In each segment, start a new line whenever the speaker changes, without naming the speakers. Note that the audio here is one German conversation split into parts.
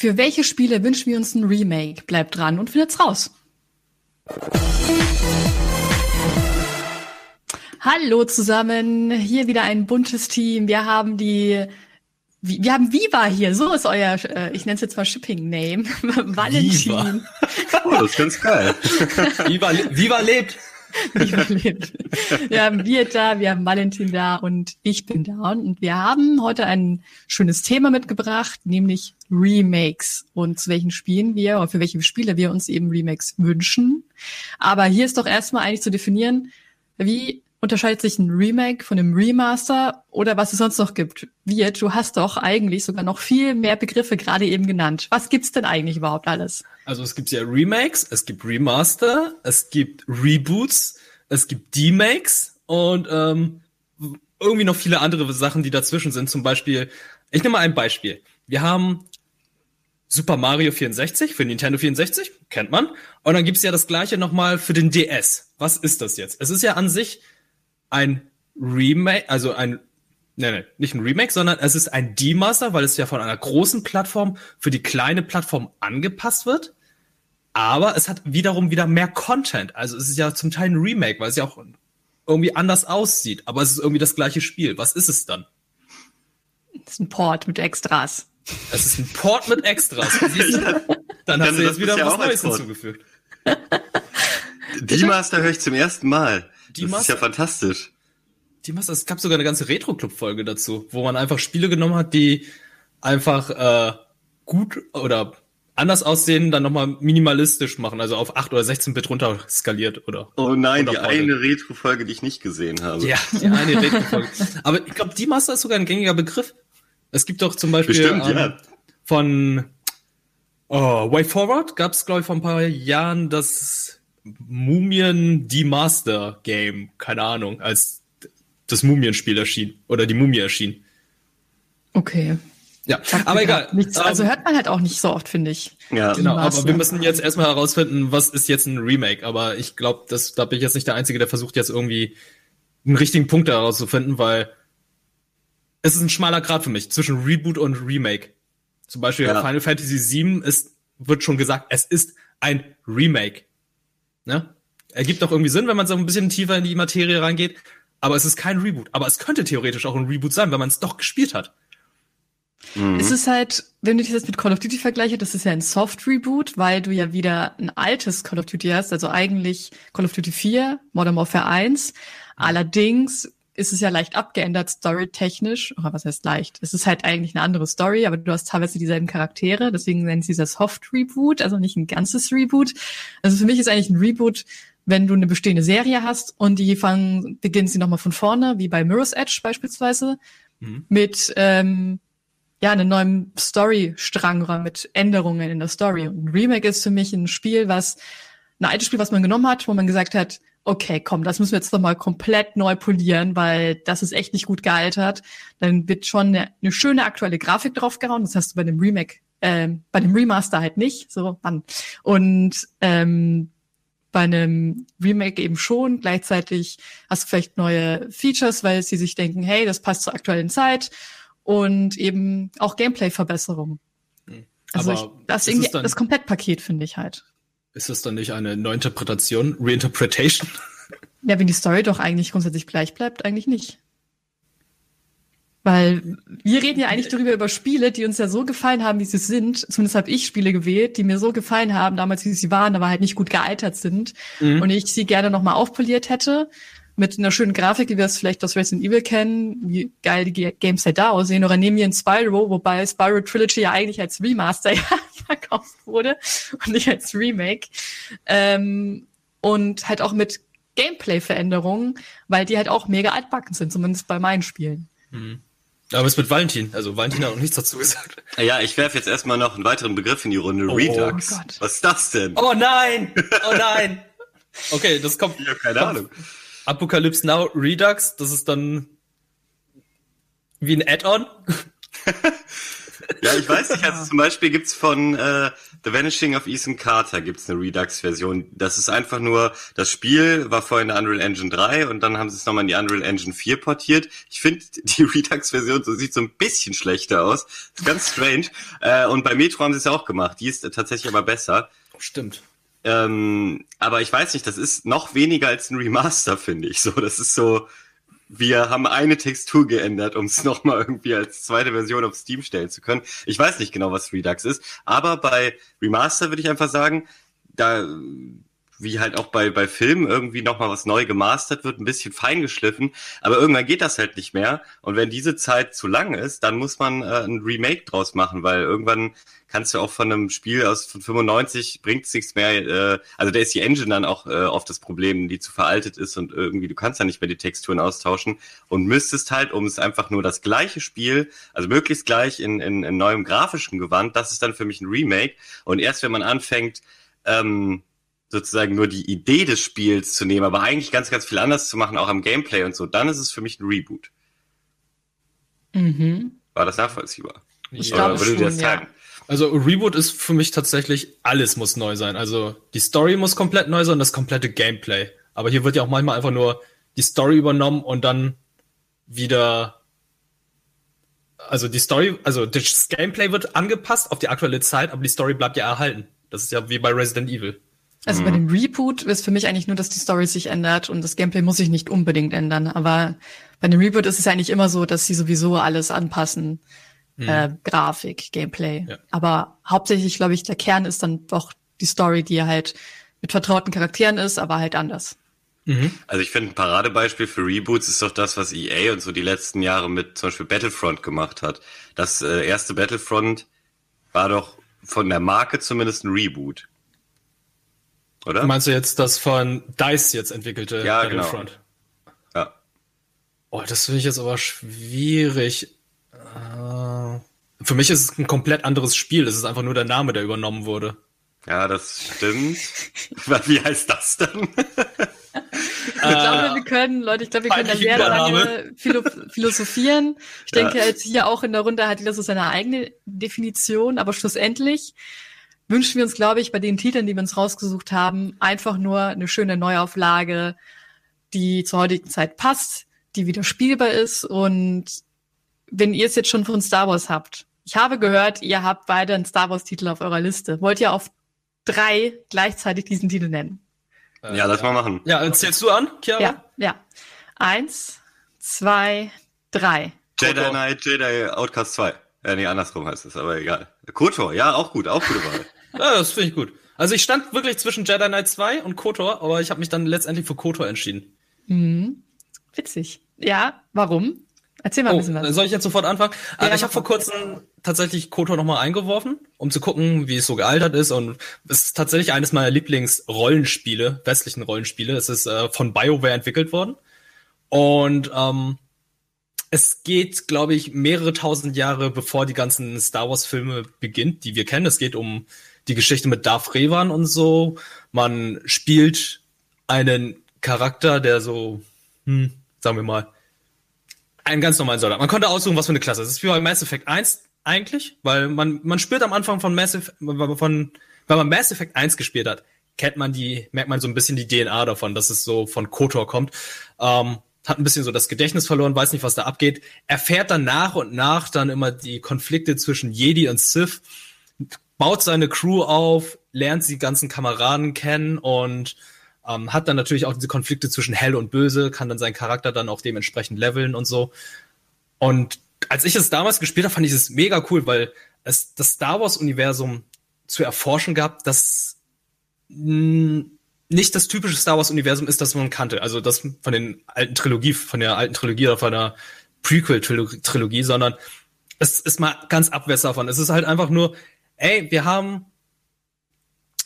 Für welche Spiele wünschen wir uns ein Remake? Bleibt dran und findet's raus. Hallo zusammen, hier wieder ein buntes Team. Wir haben die, wir haben Viva hier. So ist euer, äh, ich nenne es jetzt mal Shipping Name, Valentin.
oh, das ist ganz geil.
Viva, Viva lebt.
Wir haben Wirt da, wir haben Valentin da und ich bin da. Und wir haben heute ein schönes Thema mitgebracht, nämlich Remakes. Und zu welchen Spielen wir oder für welche Spiele wir uns eben Remakes wünschen. Aber hier ist doch erstmal eigentlich zu definieren, wie unterscheidet sich ein Remake von einem Remaster oder was es sonst noch gibt? Wirt, du hast doch eigentlich sogar noch viel mehr Begriffe gerade eben genannt. Was gibt's denn eigentlich überhaupt alles?
Also es gibt ja Remakes, es gibt Remaster, es gibt Reboots, es gibt Demakes und ähm, irgendwie noch viele andere Sachen, die dazwischen sind. Zum Beispiel, ich nehme mal ein Beispiel. Wir haben Super Mario 64 für Nintendo 64, kennt man. Und dann gibt's ja das gleiche nochmal für den DS. Was ist das jetzt? Es ist ja an sich ein Remake, also ein, nee, nee, nicht ein Remake, sondern es ist ein Demaster, weil es ja von einer großen Plattform für die kleine Plattform angepasst wird. Aber es hat wiederum wieder mehr Content. Also es ist ja zum Teil ein Remake, weil es ja auch irgendwie anders aussieht. Aber es ist irgendwie das gleiche Spiel. Was ist es dann?
Es ist ein Port mit Extras.
Es ist ein Port mit Extras. Dann hast du jetzt wieder was Neues hinzugefügt.
Die Master höre ich zum ersten Mal. Die das Master, ist ja fantastisch.
Die Master, es gab sogar eine ganze Retro-Club-Folge dazu, wo man einfach Spiele genommen hat, die einfach äh, gut oder anders aussehen, dann nochmal minimalistisch machen, also auf 8 oder 16 Bit runter skaliert oder.
Oh nein, die eine Retro-Folge, die ich nicht gesehen habe.
Ja, die eine Retro-Folge. Aber ich glaube, die Master ist sogar ein gängiger Begriff. Es gibt doch zum Beispiel
Bestimmt, ähm, ja.
von oh, Way Forward gab es, glaube ich, vor ein paar Jahren das Mumien Demaster Game, keine Ahnung, als das Mumienspiel erschien oder die Mumie erschien.
Okay.
Ja, aber egal.
Nichts, also hört man halt auch nicht so oft, finde ich.
Ja, genau. Aber wir müssen jetzt erstmal herausfinden, was ist jetzt ein Remake. Aber ich glaube, da bin ich jetzt nicht der Einzige, der versucht jetzt irgendwie einen richtigen Punkt herauszufinden, weil es ist ein schmaler Grad für mich zwischen Reboot und Remake. Zum Beispiel ja. Final Fantasy VII ist, wird schon gesagt, es ist ein Remake. Ne? Ergibt doch irgendwie Sinn, wenn man so ein bisschen tiefer in die Materie reingeht. Aber es ist kein Reboot. Aber es könnte theoretisch auch ein Reboot sein, wenn man es doch gespielt hat.
Mhm. Es ist halt, wenn du dich das mit Call of Duty vergleiche, das ist ja ein Soft Reboot, weil du ja wieder ein altes Call of Duty hast, also eigentlich Call of Duty 4, Modern Warfare 1. Allerdings ist es ja leicht abgeändert, storytechnisch. Oder was heißt leicht? Es ist halt eigentlich eine andere Story, aber du hast teilweise dieselben Charaktere, deswegen nennt sie das Soft Reboot, also nicht ein ganzes Reboot. Also für mich ist eigentlich ein Reboot, wenn du eine bestehende Serie hast und die fangen, beginnen sie nochmal von vorne, wie bei Mirror's Edge beispielsweise, mhm. mit ähm, ja, einem neuen Storystrang oder mit Änderungen in der Story. Und ein Remake ist für mich ein Spiel, was ein altes Spiel, was man genommen hat, wo man gesagt hat, okay, komm, das müssen wir jetzt nochmal komplett neu polieren, weil das ist echt nicht gut gealtert. Dann wird schon eine, eine schöne aktuelle Grafik draufgehauen. Das hast du bei dem Remake, äh, bei dem Remaster halt nicht. So, Mann. Und ähm, bei einem Remake eben schon. Gleichzeitig hast du vielleicht neue Features, weil sie sich denken, hey, das passt zur aktuellen Zeit und eben auch Gameplay-Verbesserungen. Hm. Also ich, das ist irgendwie das Komplettpaket finde ich halt.
Ist das dann nicht eine Neuinterpretation, Reinterpretation?
Ja, wenn die Story doch eigentlich grundsätzlich gleich bleibt, eigentlich nicht. Weil wir reden ja eigentlich darüber über Spiele, die uns ja so gefallen haben, wie sie sind. Zumindest habe ich Spiele gewählt, die mir so gefallen haben, damals wie sie waren, aber halt nicht gut gealtert sind. Mhm. Und ich sie gerne nochmal aufpoliert hätte mit einer schönen Grafik, wie wir es vielleicht aus Resident Evil kennen, wie geil die Games halt da aussehen. Oder nehmen wir ein Spyro, wobei Spyro Trilogy ja eigentlich als Remaster ja verkauft wurde und nicht als Remake. Ähm, und halt auch mit Gameplay-Veränderungen, weil die halt auch mega altbacken sind, zumindest bei meinen Spielen.
Mhm. Aber es mit Valentin. Also Valentin hat noch nichts dazu gesagt.
Ja, ich werfe jetzt erstmal noch einen weiteren Begriff in die Runde. Oh, Redux. Oh Gott. Was ist das denn?
Oh nein! Oh nein! Okay, das kommt.
Ich habe keine kommt, Ahnung.
Apocalypse Now Redux, das ist dann wie ein Add-on.
Ja, ich weiß nicht, also zum Beispiel gibt's von äh, The Vanishing of Ethan Carter gibt's eine Redux-Version. Das ist einfach nur, das Spiel war vorher in der Unreal Engine 3 und dann haben sie es nochmal in die Unreal Engine 4 portiert. Ich finde, die Redux-Version so sieht so ein bisschen schlechter aus. ist ganz strange. Äh, und bei Metro haben sie es auch gemacht. Die ist tatsächlich aber besser.
Stimmt.
Ähm, aber ich weiß nicht, das ist noch weniger als ein Remaster, finde ich. So, das ist so, wir haben eine Textur geändert, um es nochmal irgendwie als zweite Version auf Steam stellen zu können. Ich weiß nicht genau, was Redux ist, aber bei Remaster würde ich einfach sagen, da wie halt auch bei, bei Filmen irgendwie nochmal was neu gemastert wird, ein bisschen feingeschliffen, aber irgendwann geht das halt nicht mehr. Und wenn diese Zeit zu lang ist, dann muss man äh, ein Remake draus machen, weil irgendwann kannst du auch von einem Spiel aus von 95 bringt's nichts mehr, äh, also da ist die Engine dann auch äh, oft das Problem, die zu veraltet ist und irgendwie, du kannst ja nicht mehr die Texturen austauschen und müsstest halt, um es einfach nur das gleiche Spiel, also möglichst gleich in, in, in neuem grafischen Gewand, das ist dann für mich ein Remake. Und erst wenn man anfängt, ähm, sozusagen nur die Idee des Spiels zu nehmen, aber eigentlich ganz, ganz viel anders zu machen, auch am Gameplay und so, dann ist es für mich ein Reboot. Mhm. War das nachvollziehbar?
Ich glaube schon, ja.
Also Reboot ist für mich tatsächlich, alles muss neu sein. Also die Story muss komplett neu sein, das komplette Gameplay. Aber hier wird ja auch manchmal einfach nur die Story übernommen und dann wieder also die Story, also das Gameplay wird angepasst auf die aktuelle Zeit, aber die Story bleibt ja erhalten. Das ist ja wie bei Resident Evil.
Also mhm. bei dem Reboot ist für mich eigentlich nur, dass die Story sich ändert und das Gameplay muss sich nicht unbedingt ändern. Aber bei dem Reboot ist es eigentlich immer so, dass sie sowieso alles anpassen. Mhm. Äh, Grafik, Gameplay. Ja. Aber hauptsächlich, glaube ich, der Kern ist dann doch die Story, die halt mit vertrauten Charakteren ist, aber halt anders.
Mhm. Also ich finde, ein Paradebeispiel für Reboots ist doch das, was EA und so die letzten Jahre mit zum Beispiel Battlefront gemacht hat. Das äh, erste Battlefront war doch von der Marke zumindest ein Reboot.
Oder? Meinst du jetzt das von DICE jetzt entwickelte
ja, genau. Battlefront?
Genau. Ja. Oh, das finde ich jetzt aber schwierig. Uh, für mich ist es ein komplett anderes Spiel. Es ist einfach nur der Name, der übernommen wurde.
Ja, das stimmt. Wie heißt das denn?
ich glaube, wir können, Leute, ich glaube, wir können da sehr lange philosophieren. Ich denke, ja. jetzt hier auch in der Runde hat jeder so seine eigene Definition, aber schlussendlich wünschen wir uns, glaube ich, bei den Titeln, die wir uns rausgesucht haben, einfach nur eine schöne Neuauflage, die zur heutigen Zeit passt, die wieder spielbar ist. Und wenn ihr es jetzt schon von Star Wars habt, ich habe gehört, ihr habt beide einen Star Wars-Titel auf eurer Liste. Wollt ihr auf drei gleichzeitig diesen Titel nennen?
Äh, ja, lass mal machen.
Ja, erzählst du an,
Chiara? Ja, ja. Eins, zwei, drei.
Jedi Knight, Jedi Outcast 2. Ja, nee, andersrum heißt es, aber egal. Kotor, ja, auch gut, auch gute Wahl.
Ja, das finde ich gut. Also ich stand wirklich zwischen Jedi Knight 2 und KOTOR, aber ich habe mich dann letztendlich für KOTOR entschieden.
Mhm. Witzig. Ja, warum? Erzähl mal ein
oh,
bisschen was.
Soll ich jetzt sofort anfangen? Ja, also ich habe vor kurzem tatsächlich KOTOR nochmal eingeworfen, um zu gucken, wie es so gealtert ist. Und es ist tatsächlich eines meiner Lieblingsrollenspiele, westlichen Rollenspiele. Es ist äh, von BioWare entwickelt worden. Und ähm, es geht, glaube ich, mehrere tausend Jahre, bevor die ganzen Star Wars-Filme beginnt, die wir kennen. Es geht um die Geschichte mit Darth Revan und so. Man spielt einen Charakter, der so, hm, sagen wir mal, einen ganz normalen Soldat. Man konnte aussuchen, was für eine Klasse. Das ist wie bei Mass Effect 1 eigentlich, weil man, man spürt am Anfang von Mass Effect, von, wenn man Mass Effect 1 gespielt hat, kennt man die, merkt man so ein bisschen die DNA davon, dass es so von KOTOR kommt. Ähm, hat ein bisschen so das Gedächtnis verloren, weiß nicht, was da abgeht, erfährt dann nach und nach dann immer die Konflikte zwischen Jedi und Sith, baut seine Crew auf, lernt die ganzen Kameraden kennen und ähm, hat dann natürlich auch diese Konflikte zwischen Hell und Böse, kann dann seinen Charakter dann auch dementsprechend leveln und so. Und als ich es damals gespielt habe, fand ich es mega cool, weil es das Star Wars-Universum zu erforschen gab, das nicht das typische Star Wars-Universum ist, das man kannte. Also das von den alten Trilogie, von der alten Trilogie oder von der Prequel-Trilogie, sondern es ist mal ganz abwärts davon. Es ist halt einfach nur, ey, wir haben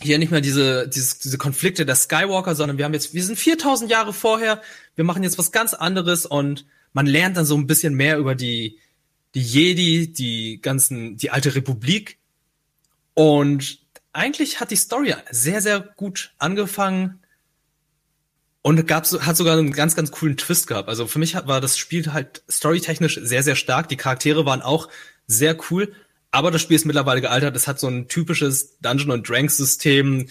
hier nicht mehr diese, diese, diese Konflikte der Skywalker, sondern wir haben jetzt, wir sind 4000 Jahre vorher, wir machen jetzt was ganz anderes und man lernt dann so ein bisschen mehr über die, die Jedi, die ganzen, die alte Republik und eigentlich hat die Story sehr, sehr gut angefangen und gab, hat sogar einen ganz, ganz coolen Twist gehabt. Also für mich war das Spiel halt storytechnisch sehr, sehr stark. Die Charaktere waren auch sehr cool, Aber das Spiel ist mittlerweile gealtert. Es hat so ein typisches Dungeon and Drink System.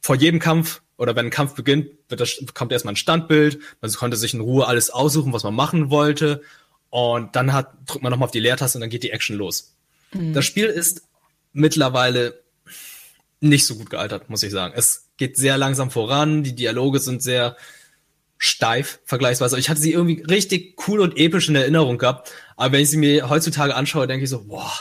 Vor jedem Kampf oder wenn ein Kampf beginnt, wird das, kommt erstmal ein Standbild. Man konnte sich in Ruhe alles aussuchen, was man machen wollte. Und dann hat, drückt man nochmal auf die Leertaste und dann geht die Action los. Mhm. Das Spiel ist mittlerweile nicht so gut gealtert, muss ich sagen. Es geht sehr langsam voran, die Dialoge sind sehr steif vergleichsweise. Ich hatte sie irgendwie richtig cool und episch in Erinnerung gehabt. Aber wenn ich sie mir heutzutage anschaue, denke ich so, boah,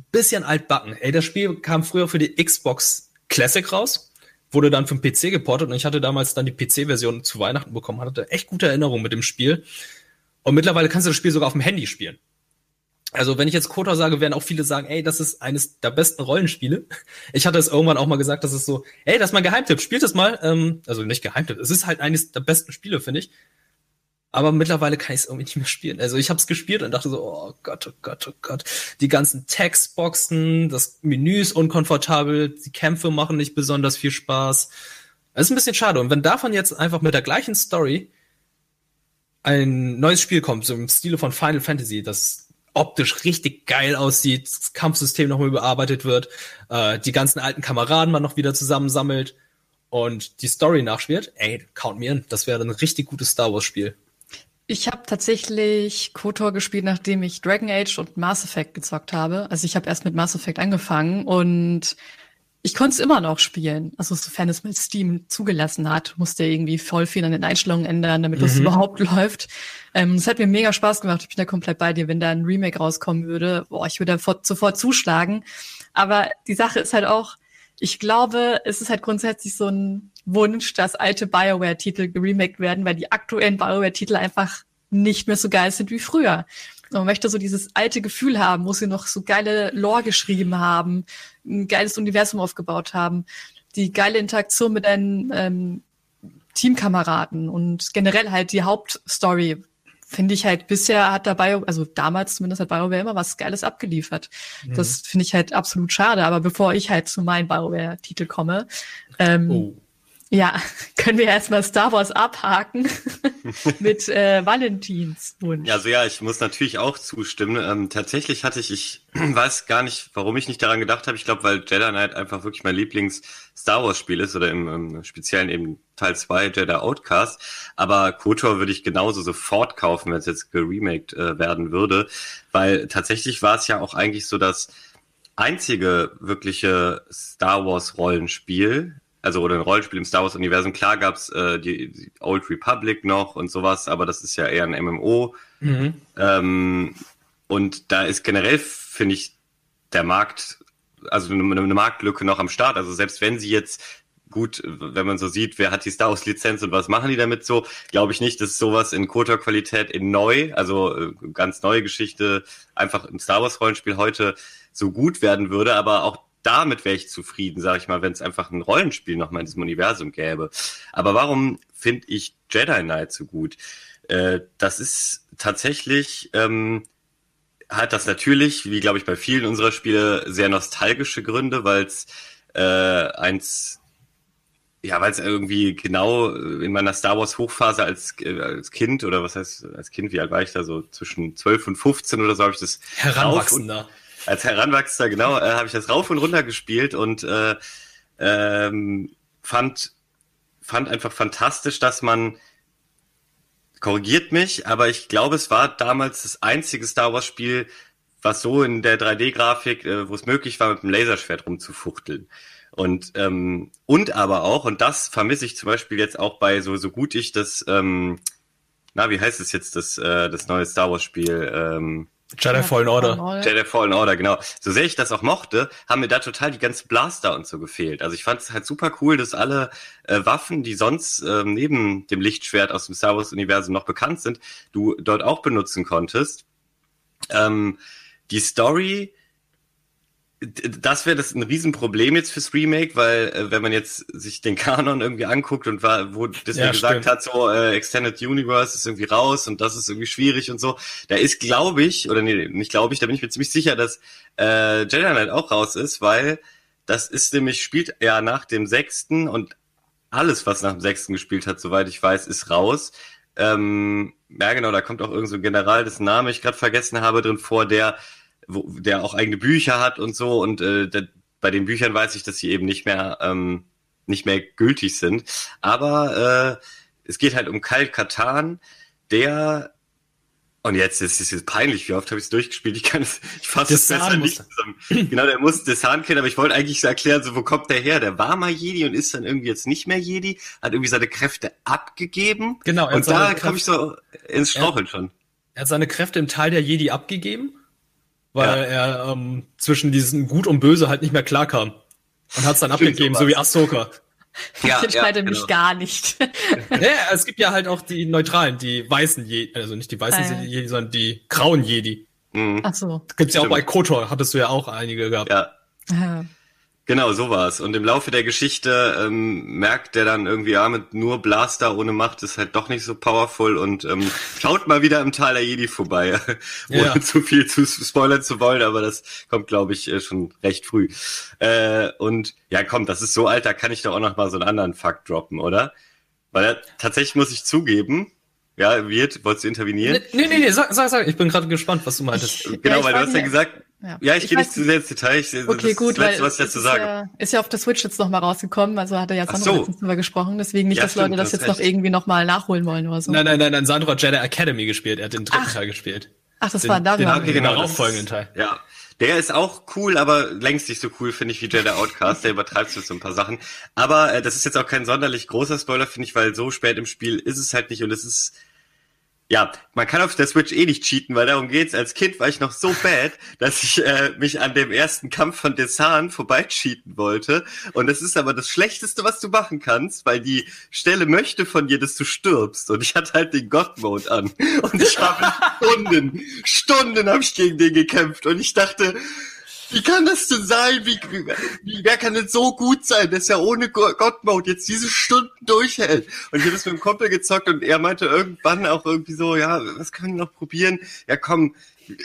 bisschen altbacken. Ey, das Spiel kam früher für die Xbox Classic raus, wurde dann vom PC geportet und ich hatte damals dann die PC-Version zu Weihnachten bekommen, hatte echt gute Erinnerungen mit dem Spiel. Und mittlerweile kannst du das Spiel sogar auf dem Handy spielen. Also wenn ich jetzt Kotor sage, werden auch viele sagen, ey, das ist eines der besten Rollenspiele. Ich hatte es irgendwann auch mal gesagt, das ist so, ey, das ist mein Geheimtipp, spielt es mal. Ähm, also nicht Geheimtipp, es ist halt eines der besten Spiele, finde ich. Aber mittlerweile kann ich es irgendwie nicht mehr spielen. Also ich habe es gespielt und dachte so, oh Gott, oh Gott, oh Gott. Die ganzen Textboxen, das Menü ist unkomfortabel, die Kämpfe machen nicht besonders viel Spaß. Das ist ein bisschen schade. Und wenn davon jetzt einfach mit der gleichen Story ein neues Spiel kommt, so im Stile von Final Fantasy, das optisch richtig geil aussieht, das Kampfsystem nochmal überarbeitet wird, äh, die ganzen alten Kameraden man noch wieder zusammensammelt und die Story nachspielt, ey, count mir in, das wäre ein richtig gutes Star Wars Spiel.
Ich habe tatsächlich KOTOR gespielt, nachdem ich Dragon Age und Mass Effect gezockt habe. Also ich habe erst mit Mass Effect angefangen und ich konnte es immer noch spielen. Also sofern es mal Steam zugelassen hat, musste irgendwie voll viel an den Einstellungen ändern, damit das mhm. überhaupt läuft. Ähm, es hat mir mega Spaß gemacht. Ich bin da komplett bei dir. Wenn da ein Remake rauskommen würde, boah, ich würde da sofort zuschlagen. Aber die Sache ist halt auch, ich glaube, es ist halt grundsätzlich so ein Wunsch, dass alte Bioware-Titel geremaked werden, weil die aktuellen Bioware-Titel einfach nicht mehr so geil sind wie früher. man möchte so dieses alte Gefühl haben, wo sie noch so geile Lore geschrieben haben, ein geiles Universum aufgebaut haben, die geile Interaktion mit deinen ähm, Teamkameraden und generell halt die Hauptstory, finde ich halt bisher hat dabei, also damals zumindest hat BioWare immer was Geiles abgeliefert. Mhm. Das finde ich halt absolut schade. Aber bevor ich halt zu meinem BioWare-Titel komme, ähm, oh. Ja, können wir erstmal Star Wars abhaken mit äh, Valentins Wunsch.
Also ja, ich muss natürlich auch zustimmen. Ähm, tatsächlich hatte ich, ich weiß gar nicht, warum ich nicht daran gedacht habe. Ich glaube, weil Jedi Knight einfach wirklich mein Lieblings Star Wars Spiel ist oder im, im speziellen eben Teil 2 Jedi Outcast. Aber KOTOR würde ich genauso sofort kaufen, wenn es jetzt geremaked äh, werden würde. Weil tatsächlich war es ja auch eigentlich so das einzige wirkliche Star Wars Rollenspiel, also oder ein Rollenspiel im Star Wars Universum. Klar gab's äh, die, die Old Republic noch und sowas, aber das ist ja eher ein MMO. Mhm. Ähm, und da ist generell, finde ich, der Markt also eine, eine Marktlücke noch am Start. Also selbst wenn sie jetzt gut, wenn man so sieht, wer hat die Star Wars Lizenz und was machen die damit so, glaube ich nicht, dass sowas in Kotor Qualität in neu, also äh, ganz neue Geschichte, einfach im Star Wars Rollenspiel heute so gut werden würde, aber auch damit wäre ich zufrieden, sage ich mal, wenn es einfach ein Rollenspiel nochmal in diesem Universum gäbe. Aber warum finde ich Jedi Knight so gut? Äh, das ist tatsächlich ähm, hat das natürlich, wie glaube ich bei vielen unserer Spiele, sehr nostalgische Gründe, weil es äh, eins, ja, weil es irgendwie genau in meiner Star Wars Hochphase als, äh, als Kind oder was heißt als Kind, wie alt war ich da so zwischen 12 und 15 oder so habe ich das
Heranwachsender.
Und, als Heranwachsender, genau, äh, habe ich das rauf und runter gespielt und äh, ähm, fand fand einfach fantastisch, dass man korrigiert mich, aber ich glaube, es war damals das einzige Star Wars Spiel, was so in der 3D-Grafik, äh, wo es möglich war, mit dem Laserschwert rumzufuchteln. Und ähm, und aber auch, und das vermisse ich zum Beispiel jetzt auch bei so so gut ich das, ähm, na wie heißt es jetzt das äh, das neue Star Wars Spiel? Ähm,
Jedi Fallen Order.
Jedi Fallen Order, genau. So sehr ich das auch mochte, haben mir da total die ganzen Blaster und so gefehlt. Also ich fand es halt super cool, dass alle äh, Waffen, die sonst äh, neben dem Lichtschwert aus dem Star Wars Universum noch bekannt sind, du dort auch benutzen konntest. Ähm, die Story das wäre das ein Riesenproblem jetzt fürs Remake, weil äh, wenn man jetzt sich den Kanon irgendwie anguckt und war, wo Disney ja, gesagt hat, so äh, Extended Universe ist irgendwie raus und das ist irgendwie schwierig und so, da ist, glaube ich, oder nee, nicht glaube ich, da bin ich mir ziemlich sicher, dass äh, Jedi Knight auch raus ist, weil das ist nämlich, spielt ja nach dem sechsten und alles, was nach dem sechsten gespielt hat, soweit ich weiß, ist raus. Ähm, ja, genau, da kommt auch irgend so ein General, dessen Name ich gerade vergessen habe, drin vor, der wo, der auch eigene Bücher hat und so. Und äh, der, bei den Büchern weiß ich, dass sie eben nicht mehr ähm, nicht mehr gültig sind. Aber äh, es geht halt um Kyle Katan, der und jetzt ist es jetzt peinlich, wie oft habe ich es durchgespielt? Ich kann es, ich fasse es besser nicht zusammen. genau, der muss Desan kennen, aber ich wollte eigentlich so erklären, so wo kommt der her? Der war mal Jedi und ist dann irgendwie jetzt nicht mehr Jedi, hat irgendwie seine Kräfte abgegeben.
Genau.
Und da komme ich so ins Straucheln schon.
Er hat seine Kräfte im Teil der Jedi abgegeben, weil ja. er ähm, zwischen diesen Gut und Böse halt nicht mehr klarkam. Und hat es dann Stimmt abgegeben, so, wie Ahsoka.
Ja, ich entscheide ja, mich genau. gar nicht.
ja, es gibt ja halt auch die Neutralen, die weißen Jedi, also nicht die weißen ah, Jedi, sondern die grauen Jedi.
Mhm. Ach so.
Gibt's ja auch bei KOTOR, hattest du ja auch einige gehabt.
Ja. Ja. Genau, so war's. Und im Laufe der Geschichte ähm, merkt der dann irgendwie, ja, mit nur Blaster ohne Macht ist halt doch nicht so powerful und ähm, schaut mal wieder im Tal der Jedi vorbei, ohne ja. zu viel zu spoilern zu wollen, aber das kommt, glaube ich, äh, schon recht früh. Äh, und ja, komm, das ist so alt, da kann ich doch auch noch mal so einen anderen Fakt droppen, oder? Weil tatsächlich muss ich zugeben, ja, wird, wolltest du intervenieren?
Nee, nee, nee, sag, sag, sag, ich bin gerade gespannt, was du meintest.
Ich, genau, ja, weil du hast ja gesagt, ja, ja ich, ich gehe nicht zu sehr ins Detail. Ich,
okay, gut, das Letzte, was ich dazu sage. Ja, ist ja auf der Switch jetzt nochmal rausgekommen, also hat er ja Sandro so. letztens drüber gesprochen, deswegen nicht, ja, dass stimmt, Leute das jetzt recht. noch irgendwie nochmal nachholen wollen oder so.
Nein, nein, nein, nein, Sandro hat Jedi Academy gespielt, er hat den dritten Ach. Teil gespielt.
Ach, das den, war da
den, okay, genau, darauffolgenden Teil.
Ja. Der ist auch cool, aber längst nicht so cool, finde ich, wie Jedi Outcast. Der übertreibt so ein paar Sachen. Aber äh, das ist jetzt auch kein sonderlich großer Spoiler, finde ich, weil so spät im Spiel ist es halt nicht und es ist ja, man kann auf der Switch eh nicht cheaten, weil darum geht's. Als Kind war ich noch so bad, dass ich äh, mich an dem ersten Kampf von Desan vorbei cheaten wollte. Und das ist aber das Schlechteste, was du machen kannst, weil die Stelle möchte von dir, dass du stirbst. Und ich hatte halt den God-Mode an. Und ich habe Stunden, Stunden habe ich gegen den gekämpft. Und ich dachte, wie kann das denn sein? Wie, wie, wie wer kann denn so gut sein, dass er ohne God-Mode jetzt diese Stunden durchhält? Und ich habe es mit dem Kumpel gezockt und er meinte irgendwann auch irgendwie so, ja, was können wir noch probieren? Ja, komm,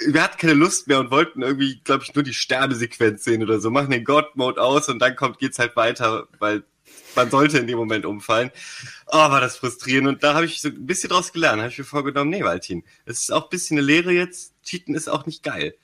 wir hatten keine Lust mehr und wollten irgendwie, glaube ich, nur die Sterbesequenz sehen oder so, machen den God-Mode aus und dann kommt, geht's halt weiter, weil man sollte in dem Moment umfallen. Oh, war das frustrierend. Und da habe ich so ein bisschen draus gelernt. habe ich mir vorgenommen, nee, Valtin, es ist auch ein bisschen eine Lehre jetzt. Cheaten ist auch nicht geil.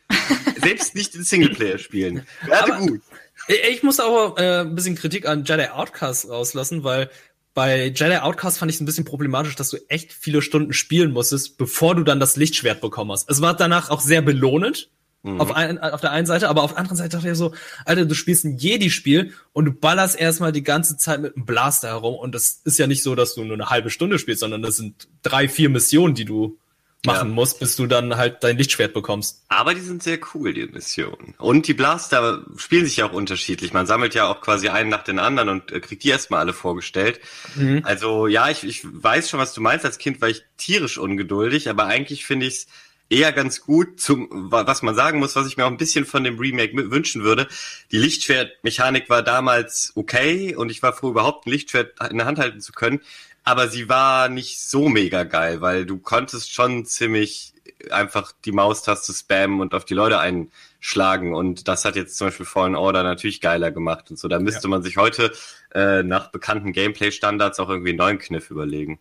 Selbst nicht in Singleplayer spielen. Werde gut.
Ich muss aber äh, ein bisschen Kritik an Jedi Outcast rauslassen, weil bei Jedi Outcast fand ich es ein bisschen problematisch, dass du echt viele Stunden spielen musstest, bevor du dann das Lichtschwert bekommen hast. Es war danach auch sehr belohnend, Mhm. Auf, ein, auf der einen Seite, aber auf der anderen Seite dachte ich so, Alter, du spielst ein Jedi-Spiel und du ballerst erstmal die ganze Zeit mit einem Blaster herum und das ist ja nicht so, dass du nur eine halbe Stunde spielst, sondern das sind drei, vier Missionen, die du machen ja. musst, bis du dann halt dein Lichtschwert bekommst.
Aber die sind sehr cool, die Missionen. Und die Blaster spielen sich ja auch unterschiedlich. Man sammelt ja auch quasi einen nach den anderen und äh, kriegt die erstmal alle vorgestellt. Mhm. Also ja, ich, ich weiß schon, was du meinst. Als Kind war ich tierisch ungeduldig, aber eigentlich finde ich es eher ganz gut zum, was man sagen muss, was ich mir auch ein bisschen von dem Remake wünschen würde. Die Lichtschwertmechanik war damals okay und ich war froh, überhaupt ein Lichtschwert in der Hand halten zu können. Aber sie war nicht so mega geil, weil du konntest schon ziemlich einfach die Maustaste spammen und auf die Leute einschlagen. Und das hat jetzt zum Beispiel Fallen Order natürlich geiler gemacht und so. Da müsste ja. man sich heute äh, nach bekannten Gameplay-Standards auch irgendwie einen neuen Kniff überlegen.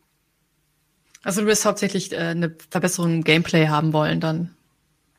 Also du wirst hauptsächlich äh, eine Verbesserung im Gameplay haben wollen dann.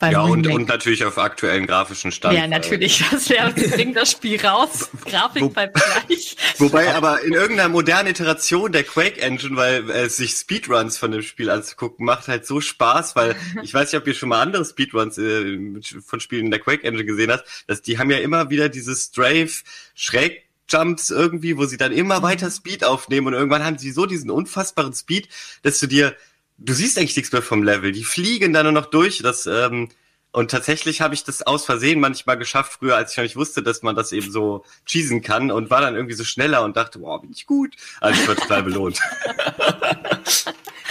Ja, und, und natürlich auf aktuellen grafischen Stand.
Ja, natürlich. Das wäre, bringt das Spiel raus. Grafik Wo, bleibt gleich.
Wobei aber in irgendeiner modernen Iteration der Quake Engine, weil äh, sich Speedruns von dem Spiel anzugucken, macht halt so Spaß, weil ich weiß nicht, ob ihr schon mal andere Speedruns äh, von Spielen in der Quake Engine gesehen habt, dass die haben ja immer wieder dieses Strafe schräg Jumps irgendwie, wo sie dann immer mhm. weiter Speed aufnehmen und irgendwann haben sie so diesen unfassbaren Speed, dass du dir, du siehst eigentlich nichts mehr vom Level. Die fliegen dann nur noch durch. Das, ähm, und tatsächlich habe ich das aus Versehen manchmal geschafft, früher, als ich noch nicht wusste, dass man das eben so cheesen kann und war dann irgendwie so schneller und dachte, boah, bin ich gut. Also ich war total belohnt.